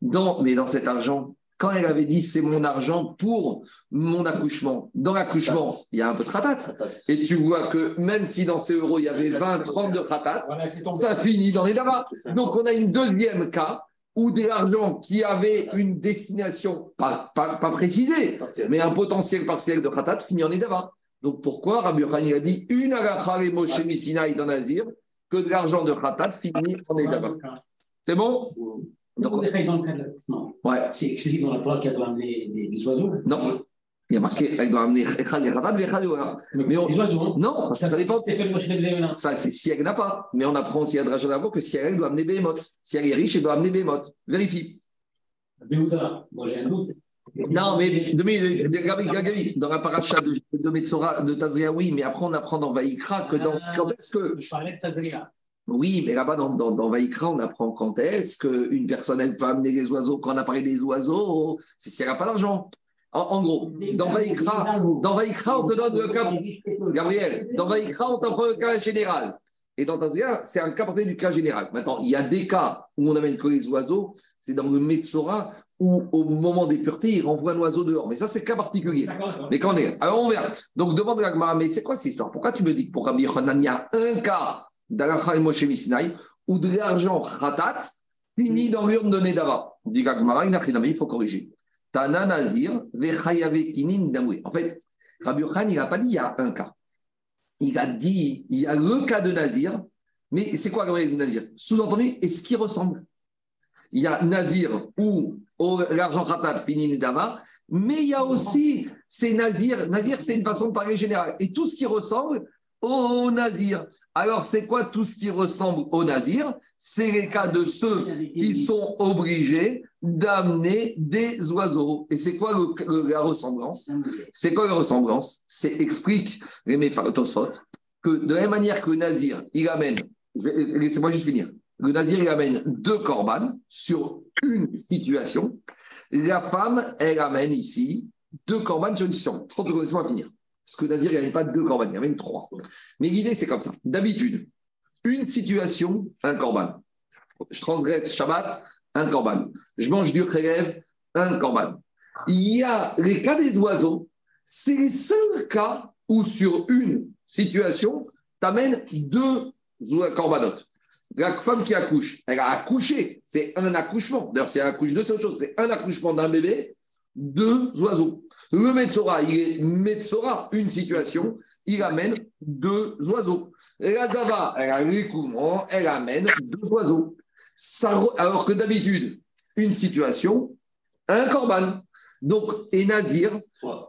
Dans, mais dans cet argent, quand elle avait dit c'est mon argent pour mon accouchement, dans l'accouchement, il y a un peu de ratat. Et tu vois que même si dans ces euros, il y avait 20, 30 de ratat, ça finit dans les dava. Donc on a une deuxième cas ou de l'argent qui avait une destination pas, pas, précisée, mais un potentiel partiel de khatat finit en Edava. Donc pourquoi Rabbi Yochanan a dit une agacha et Moshe Misinaï dans Nazir que de l'argent de khatat finit en Edava C'est bon? Donc, dans le cas de l'accouchement. Ouais. C'est exclusif dans la Torah qu'il y a des, des oiseaux Non. Il y a marqué, elle doit amener Mais on... Les oiseaux, hein Non, parce que ça dépend. Ça, c'est si elle n'a pas. Mais on apprend aussi à que si elle, elle doit amener Behemoth. Si elle est riche, elle doit amener Behemoth. Vérifie. moi j'ai un doute. Non, mais Gabi, dans la paracha de, de Metzora, de Tazria, oui, mais après on apprend dans Vaïkra que dans ce quand est-ce que. Je parlais de Tazria. Oui, mais là-bas, dans, dans, dans Vaïkra, on apprend quand est-ce qu'une personne, elle peut amener les oiseaux. Quand on a parlé des oiseaux, c'est si elle n'a pas d'argent. En, gros, dans Vaïkra, dans Vaïkra, on te donne le cas. Gabriel, dans Vaïkra, on t'apprend le cas général. Et dans Tazia, c'est un cas porté du cas général. Maintenant, il y a des cas où on amène que les oiseaux, c'est dans le Metsora, où au moment des puretés, il renvoie un oiseau dehors. Mais ça, c'est cas particulier. Mais quand on est. Alors, on verra. Donc, demande à Gmara, mais c'est quoi cette histoire? Pourquoi tu me dis que pour Rabbi Yochanan, il y a un cas d'Alacha et Moshe Misinaï où de l'argent khatat finit dans l'urne de Nedava Dit Gmara, il faut corriger. Tana Nazir, En fait, Rabbi Khan, il n'a pas dit il y a un cas. Il a dit il y a le cas de Nazir, mais c'est quoi le Nazir? Sous-entendu, est-ce qui ressemble? Il y a Nazir ou l'argent khatat finit Dava, mais il y a aussi c'est Nazir. Nazir, c'est une façon de parler générale. Et tout ce qui ressemble, au nazir. Alors, c'est quoi tout ce qui ressemble au nazir? C'est les cas de ceux qui sont obligés d'amener des oiseaux. Et c'est quoi la ressemblance? C'est quoi la ressemblance? C'est explique les Tosfot que de la même manière que le nazir, il amène, laissez-moi juste finir, le nazir, il amène deux corbanes sur une situation. La femme, elle amène ici deux corbanes sur une situation. 30 secondes, laissez-moi finir. Parce que Nazir, il n'y avait pas deux corbanes, il y avait trois. Mais l'idée, c'est comme ça. D'habitude, une situation, un corban. Je transgresse Shabbat, un corban. Je mange du khelev, un corban. Il y a les cas des oiseaux, c'est les seuls cas où sur une situation, tu amènes deux corbanotes. La femme qui accouche, elle a accouché, c'est un accouchement. D'ailleurs, si elle accouche autre chose. C'est un accouchement d'un bébé, deux oiseaux. Le Metzora, il est Metzora, une situation, il amène deux oiseaux. La Zava, elle a l'écoulement, elle amène deux oiseaux. alors que d'habitude, une situation, un corban. Donc, et Nazir,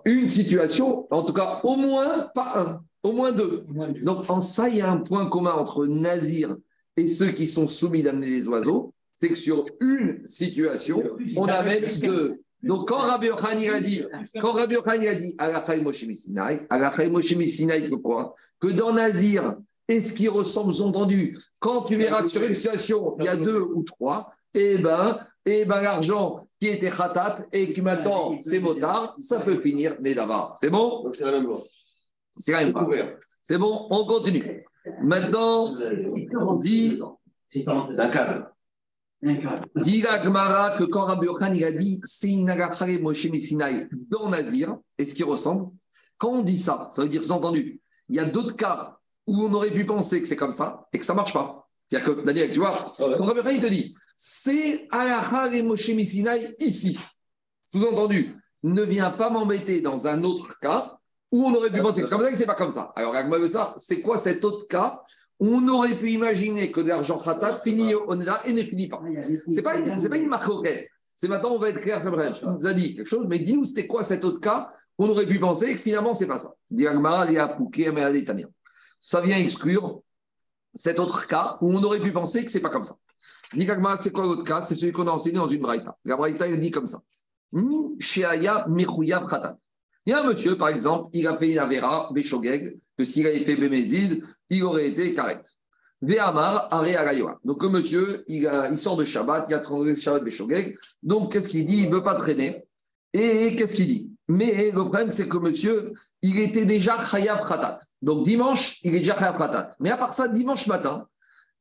une situation, en tout cas, au moins pas un, au moins deux. Donc, en ça, il y a un point commun entre Nazir et ceux qui sont soumis d'amener les oiseaux, c'est que sur une situation, on amène deux. Donc, quand Rabbi Yochanan a dit, quand Rabbi Yochanan a dit, Alachai Moshe Missinai, Alachai Moshe Missinai, que quoi? Que dans Nazir, et ce qui ressemble, entendu, quand tu verras que sur une situation, il y a deux ou trois, eh ben, eh ben l'argent qui était khatat et qui maintenant c'est motard, ça peut finir Nedava. C'est bon? Donc c'est la même loi. C'est la même loi. C'est bon, on continue. Maintenant, dit. C'est un cadre. Dit Gmara que quand Rabbi Yochan il a dit c'est Moshe Sinai dans Nazir, et ce qui ressemble, quand on dit ça, ça veut dire entendu, il y a d'autres cas où on aurait pu penser que c'est comme ça et que ça ne marche pas. C'est-à-dire que, Daniel, tu vois, quand Rabbi Yochan il te dit c'est et Moshe Sinai ici. Sous-entendu, ne viens pas m'embêter dans un autre cas où on aurait pu penser que c'est comme ça que c'est pas comme ça. Alors, ça, c'est quoi cet autre cas on aurait pu imaginer que l'argent khatat finit au Neda et ne finit pas. Ce n'est pas, une, pas une marque C'est maintenant, on va être clair, ça On nous a dit quelque chose, mais dis-nous, c'était quoi cet autre cas On aurait pu penser que finalement, ce n'est pas ça. Ça vient exclure cet autre cas où on aurait pu penser que ce n'est pas comme ça. c'est quoi l'autre cas? C'est celui qu'on a enseigné dans une braïta. La braïta, il dit comme ça. Il y a un monsieur, par exemple, il a fait une avéra, Béchogeg, que s'il avait fait Bémézid, il aurait été karet. Ve'amar, Donc, le monsieur, il, sort de Shabbat, il a transgressé Shabbat Béchogeg. Donc, qu'est-ce qu'il dit? Il ne veut pas traîner. Et qu'est-ce qu'il dit? Mais le problème, c'est que monsieur, il était déjà Chayav Khatat. Donc, dimanche, il est déjà Chayav Khatat. Mais à part ça, dimanche matin,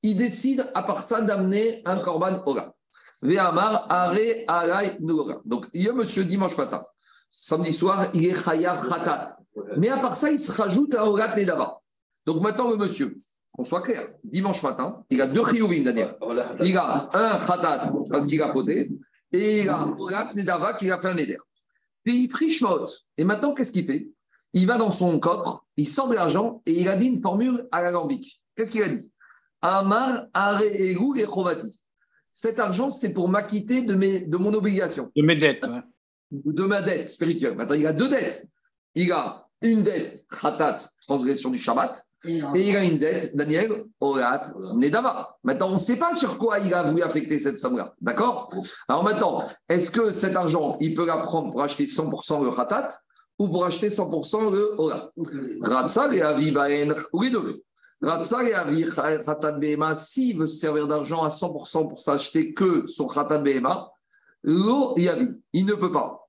il décide, à part ça, d'amener un Korban Ora. Ve'amar, are Aray. Donc, il y a monsieur dimanche matin. Samedi soir, il est Chayav Khatat. Mais à part ça, il se rajoute un Orat Nedava. Donc maintenant, le monsieur, qu'on soit clair, dimanche matin, il a deux chiyuvim, Daniel. Il a un khatat parce qu'il a poté, et il a un nedava qui a fait un neder. Puis il friche Et maintenant, qu'est-ce qu'il fait? Il va dans son coffre, il sort de l'argent et il a dit une formule alambique. Qu'est-ce qu'il a dit? Amar, Are, Eru et Chovati. Cet argent, c'est pour m'acquitter de, mes, de mon obligation. De mes dettes. De ma dette spirituelle. Maintenant, il a deux dettes. Il a une dette, khatat, transgression du Shabbat, et il a une dette, Daniel, Orat, Nedava. Maintenant, on ne sait pas sur quoi il a voulu affecter cette somme-là. D'accord? Alors maintenant, est-ce que cet argent, il peut la prendre pour acheter 100% le Khatat ou pour acheter 100% le Orat? Ratzal et Avi Baen, oui, deux. Ratzal et Avi Khatat Behema, s'il veut se servir d'argent à 100% pour s'acheter que son Khatat Behema, l'eau, il ne peut pas.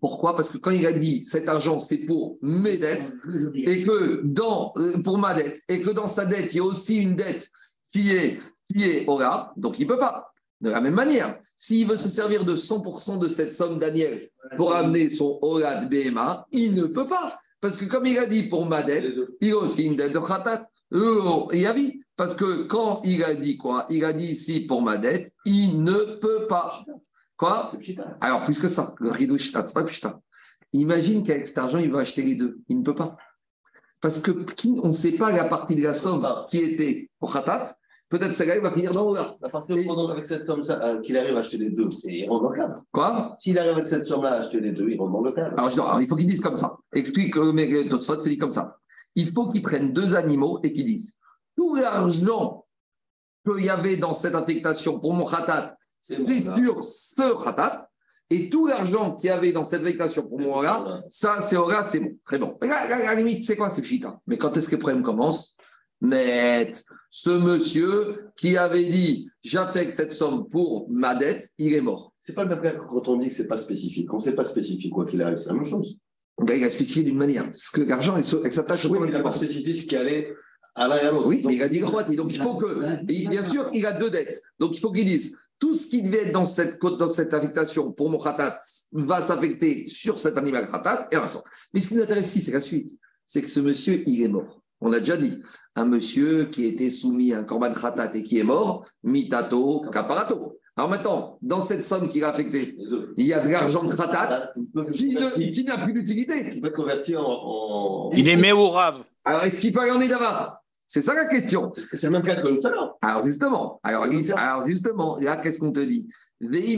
Pourquoi? Parce que quand il a dit cet argent c'est pour mes dettes et que dans euh, pour ma dette et que dans sa dette il y a aussi une dette qui est qui est Ora, donc il peut pas. De la même manière, s'il veut se servir de 100% de cette somme Daniel pour amener son Ora de BMA, il ne peut pas. Parce que comme il a dit pour ma dette, il a aussi une dette de Khatat. Et. Parce que quand il a dit quoi? Il a dit ici pour ma dette, il ne peut pas. Quoi Alors, plus que ça, le rideau Shita, c'est pas Pishta. Imagine qu'avec cet argent, il va acheter les deux. Il ne peut pas. Parce que on ne sait pas la partie de la somme qui était pour Khatat. Peut-être que il va finir dans le À partir du moment avec cette somme euh, qu'il arrive à acheter les deux, il rentre dans le cadre. Quoi S'il arrive avec cette somme-là à acheter les deux, il rentre dans le cadre. Alors, il faut qu'il dise comme ça. Explique, euh, mais euh, notre dit comme ça. Il faut qu'il prenne deux animaux et qu'il dise tout l'argent qu'il y avait dans cette affectation pour mon khatat, c'est sur ce khatat. Et tout l'argent qu'il y avait dans cette végétation pour moi, là, ça, c'est Ora, c'est bon. Très bon. À la, limite, c'est quoi, c'est Chita. Mais quand est-ce que le problème commence? Mais ce monsieur qui avait dit j'affecte cette somme pour ma dette, il est mort. C'est pas le même cas que quand on dit que c'est pas spécifique. Quand c'est pas spécifique, quoi qu'il arrive, c'est la même chose. Ben, il a spécifié d'une manière. Parce que l'argent, elle, s'attache au Oui, il n'a pas spécifié ce qui allait à l'un et à l'autre. Oui, mais il a dit Donc il faut que. bien sûr, il a deux dettes. Donc il faut qu'il dise tout ce qui devait être dans cette, dans cette affectation pour mon khatat va s'affecter sur cet animal khatat et inversement. Mais ce qui nous intéresse ici, c'est la suite. C'est que ce monsieur, il est mort. On a déjà dit, un monsieur qui était soumis à un korban khatat et qui est mort, mitato, caparato. Alors maintenant, dans cette somme qu'il a affectée, il y a de l'argent de khatat qui, n'a plus d'utilité. Il peut convertir en, Il est méourave. Alors, est-ce qu'il peut aller en Edava c'est ça la question. C'est le même cas que tout à l'heure. Alors justement, alors, alors justement, là, qu'est-ce qu'on te dit?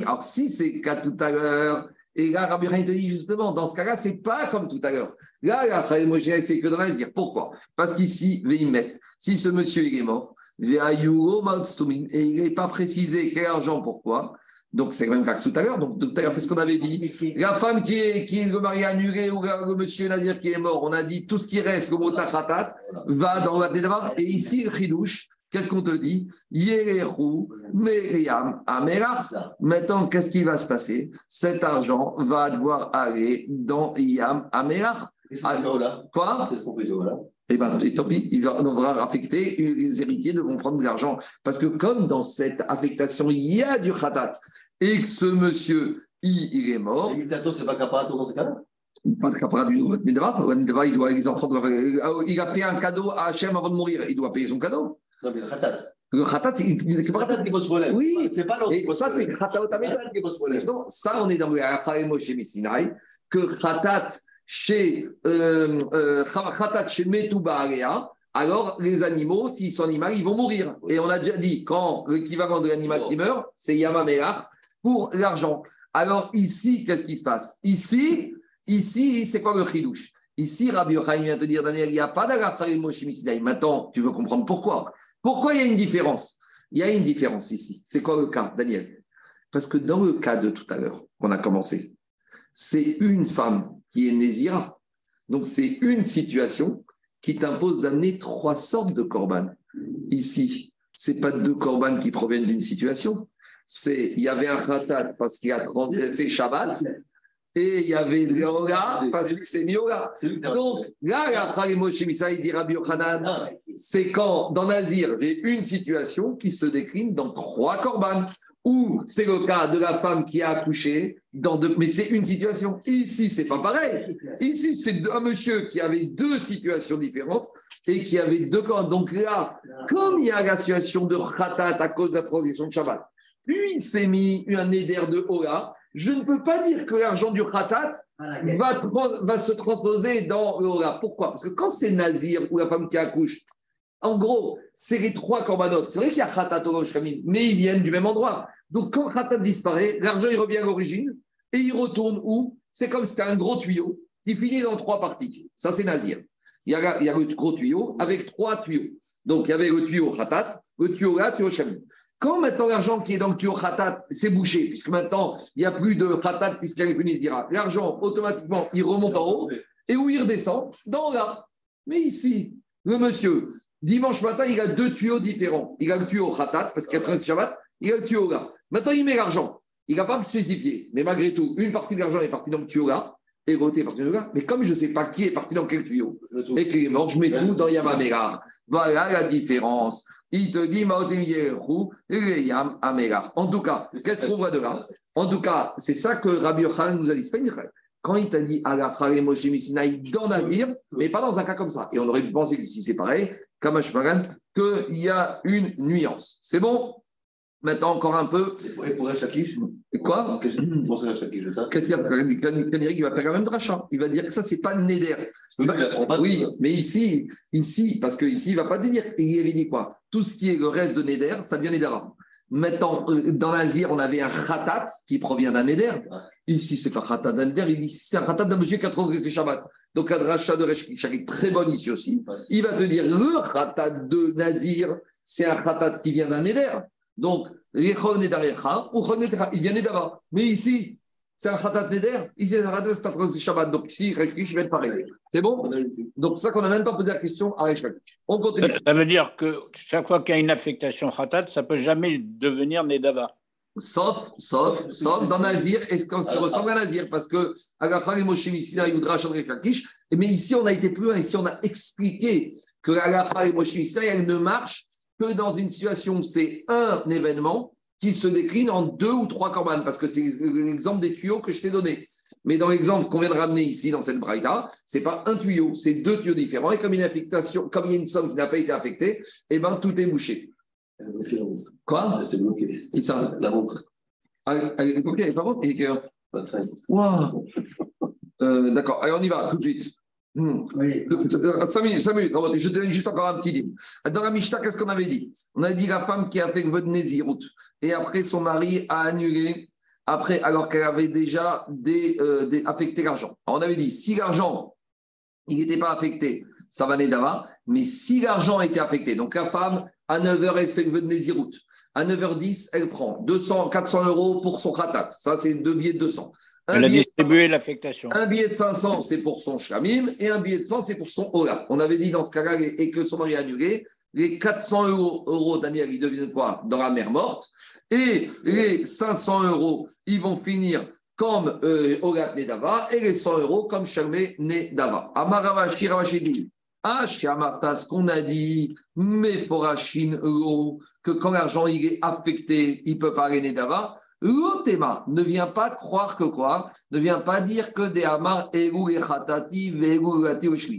Alors si c'est le cas tout à l'heure, et là, Rabbi te dit justement, dans ce cas-là, c'est pas comme tout à l'heure. Là, la c'est que dans l'Azir. Pourquoi? Parce qu'ici, Vehimet, si ce monsieur il est mort, et il n'est pas précisé quel argent, pourquoi? Donc, c'est le même cas que tout à l'heure. Donc, tout à l'heure, qu'est-ce qu'on avait dit La femme qui est, qui est le mari annulé ou le monsieur Nazir qui est mort, on a dit tout ce qui reste, le mot va dans la débat. Et ici, le chidouche, qu'est-ce qu'on te dit? Yerehu, Meriam, Amerach. Maintenant, qu'est-ce qui va se passer? Cet argent va devoir aller dans Yam, Amerach. Quoi? Qu'est-ce qu'on fait là? Eh bien, tant pis, il va, on va affecter, les héritiers devront prendre de l'argent. Parce que comme dans cette affectation, il y a du khatat, et que ce monsieur, il, est mort. Et Mitato, c'est pas caparato dans ce cas-là? Pas de caparato du Nidava. Il doit, les enfants doivent, euh, il a fait un cadeau à Hachem avant de mourir, il doit payer son cadeau. Non, mais le khatat. Le khatat, c'est le khatat qui pose problème. Oui, c'est pas l'autre. Et ça, c'est khatat qui pose problème. Ça, on est dans le Khatat Moshe Missinai, que khatat, chez euh, euh, chez alors les animaux, s'ils sont animaux, ils vont mourir. Et on a déjà dit, quand l'équivalent de l'animal qui meurt, c'est Yamameach pour l'argent. Alors ici, qu'est-ce qui se passe? Ici, ici c'est quoi le chidouche? Ici, Rabbi Yochaim vient te dire, Daniel, il n'y a pas d'Agacharim Maintenant, tu veux comprendre pourquoi? Pourquoi il y a une différence? Il y a une différence ici. C'est quoi le cas, Daniel? Parce que dans le cas de tout à l'heure, qu'on a commencé, c'est une femme qui est Nézira. Donc, c'est une situation qui t'impose d'amener trois sortes de corbanes. Ici, ce n'est pas deux corbanes qui proviennent d'une situation. C'est, il y avait un khatat parce qu'il a transgressé Shabbat, et il y avait le parce que c'est Mioga. Donc, là, il dit Rabbi Yochanan, c'est quand dans Nazir, j'ai une situation qui se décline dans trois corbanes ou c'est le cas de la femme qui a accouché, mais c'est une situation. Ici, c'est pas pareil. Ici, c'est un monsieur qui avait deux situations différentes et qui avait deux corps. Donc là, comme il y a la situation de khatat à cause de la transition de Shabbat, puis il s'est mis un éder de Ola, je ne peux pas dire que l'argent du khatat va, se transposer dans le Pourquoi? Parce que quand c'est Nazir ou la femme qui accouche, en gros, c'est les trois corbanotes. C'est vrai qu'il y a Khatat mais ils viennent du même endroit. Donc, quand Khatat disparaît, l'argent il revient à l'origine et il retourne où? C'est comme si c'était un gros tuyau qui finit dans trois parties. Ça, c'est Nazir. Il y, a, il le gros tuyau avec trois tuyaux. Donc, il y avait le tuyau Khatat, le tuyau là, le tuyau Shamim. Quand maintenant l'argent qui est dans le tuyau Khatat s'est bouché, puisque maintenant il n'y a plus de Khatat puisqu'il n'y a plus dira, l'argent automatiquement il remonte en haut et où il redescend? Dans là. Mais ici, le monsieur, Dimanche matin, il a deux tuyaux différents. Il a le tuyau Khatat, parce qu'il y a 13 Shabbat, il a le tuyau là. Maintenant, il met l'argent. Il n'a pas spécifié. Mais malgré tout, une partie de l'argent est partie dans le tuyau là, et l'autre est partie dans le là. Mais comme je ne sais pas qui est parti dans quel tuyau, et qu'il est mort, je mets tout dans Yamamegar. Voilà la différence. Il te dit Yam En tout cas, qu'est-ce qu'on voit de là? En tout cas, c'est ça que Rabbi Yochanan nous a dit. Quand il t'a dit dans l'avenir, mais pas dans un cas comme ça. Et on aurait pu penser que si c'est pareil, qu'il y a une nuance. C'est bon? Maintenant, encore un peu. Et pour Hachakish Quoi? Qu'est-ce qu'il y a? Il va faire quand même rachat. Il va dire que ça, c'est pas Neder. Oui, mais ici, ici, parce que ici, il ne va pas dire. Il avait dit quoi? Tout ce qui est le reste de Neder, ça devient Nedera. Maintenant, euh, dans l'Azir, on avait un khatat qui provient d'un Neder. Ici, c'est pas un khatat d'un. Ici, c'est un khatat d'un monsieur qui a transgressé Shabbat. Donc, un rachat de est très bon ici aussi. Il va te dire le khatat de Nazir, c'est un khatat qui vient d'un Neder. Donc, il vient d'Edava. Mais ici, c'est un khatat neder. Ici, c'est un khatat c'est Shabbat. Donc, ici, Rekish va être pareil. C'est bon? Donc, c'est ça qu'on n'a même pas posé la question à Rekish. On continue. Ça veut dire que chaque fois qu'il y a une affectation khatat, ça ne peut jamais devenir Nedava. Sauf, sauf, sauf dans Nazir, est-ce qu'on se ressemble à Nazir Parce que Agafa et Moshe Missina, Yudra, Kakish. Mais ici, on a été plus loin. Ici, on a expliqué que Agafa et Moshe Missina, elle ne marche que dans une situation où c'est un événement qui se décline en deux ou trois corbanes, parce que c'est l'exemple des tuyaux que je t'ai donné. Mais dans l'exemple qu'on vient de ramener ici, dans cette braïta, c'est pas un tuyau, c'est deux tuyaux différents. Et comme il y a une affectation, comme il y a une somme qui n'a pas été affectée, eh ben, tout est bouché. Quoi? C'est bloqué. Qui ça? La montre. Ah, elle est bloquée, elle est pas bonne. Et que... Wow. Euh, D'accord, allez, on y va tout de suite. Hmm. Oui. 5 minutes, 5 minutes. Je te donne juste encore un petit dîme. Dans la Mishnah, qu'est-ce qu'on avait dit? On a dit la femme qui a fait votre Nézirut et après son mari a annulé, après, alors qu'elle avait déjà des, euh, des affecté l'argent. On avait dit si l'argent, il n'était pas affecté, ça va d'avant, mais si l'argent était affecté, donc la femme, à 9h, elle fait le vœu de. À 9h10, elle prend 200, 400 euros pour son khatat. Ça, c'est deux billets de 200. Un Elle a distribué l'affectation. Un billet de 500, c'est pour son shlamim, et un billet de 100, c'est pour son ola. On avait dit dans ce cas-là, et que son mari a annulé, les 400 euros, euros Daniel, ils deviennent quoi? Dans la mer morte. Et les 500 euros, ils vont finir comme euh, Olat Nedava, et les 100 euros comme Shalmé Nedava. Amarava Shiravashi ah, chez Amarta, ce qu'on a dit, mais Forachin, que quand l'argent il est affecté, il peut pas aller Nedava. L'otema ne vient pas croire que quoi? Ne vient pas dire que des amar ou et chatati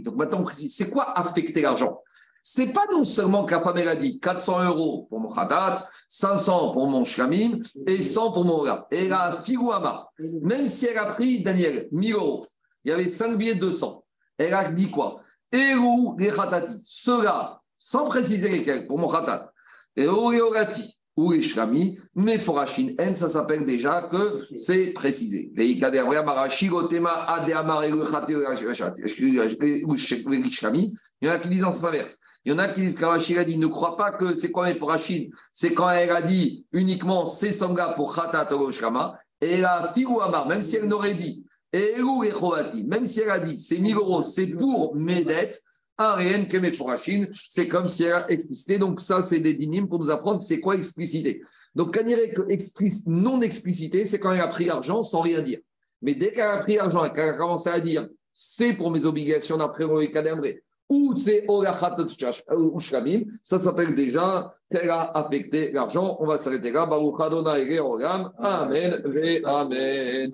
Donc maintenant on précise, c'est quoi affecter l'argent? C'est pas non seulement que la femme elle a dit 400 euros pour mon khatat, 500 pour mon shlamim et 100 pour mon gars. Et la figou amar, même si elle a pris, Daniel, 1000 euros, il y avait 5 billets de 200. Elle a dit quoi? Eru les khatati, ceux-là, sans préciser lesquels, pour mon khatat, et orati, ou les shlami, mais forachin en, ça s'appelle déjà que c'est précisé. Il y en a qui disent en sens inverse. Il y en a qui disent qu'Arachid a dit ne crois pas que c'est quoi Forachin, c'est quand elle a dit uniquement c'est Songa pour Khatat Shkama, et la Figou Amar, même si elle n'aurait dit, et même si elle a dit c'est 1000 euros, c'est pour mes dettes, rien que Mephorachine, c'est comme si elle a explicité. Donc, ça, c'est des dynimes pour nous apprendre c'est quoi explicité. Donc, quand il est non explicité, c'est quand elle a pris l'argent sans rien dire. Mais dès qu'elle a pris l'argent et qu'elle a commencé à dire c'est pour mes obligations d'après le cadavre, ou c'est ou Shlamim, ça s'appelle déjà qu'elle a affecté l'argent. On va s'arrêter là. Baruch Adonai Amen. Amen.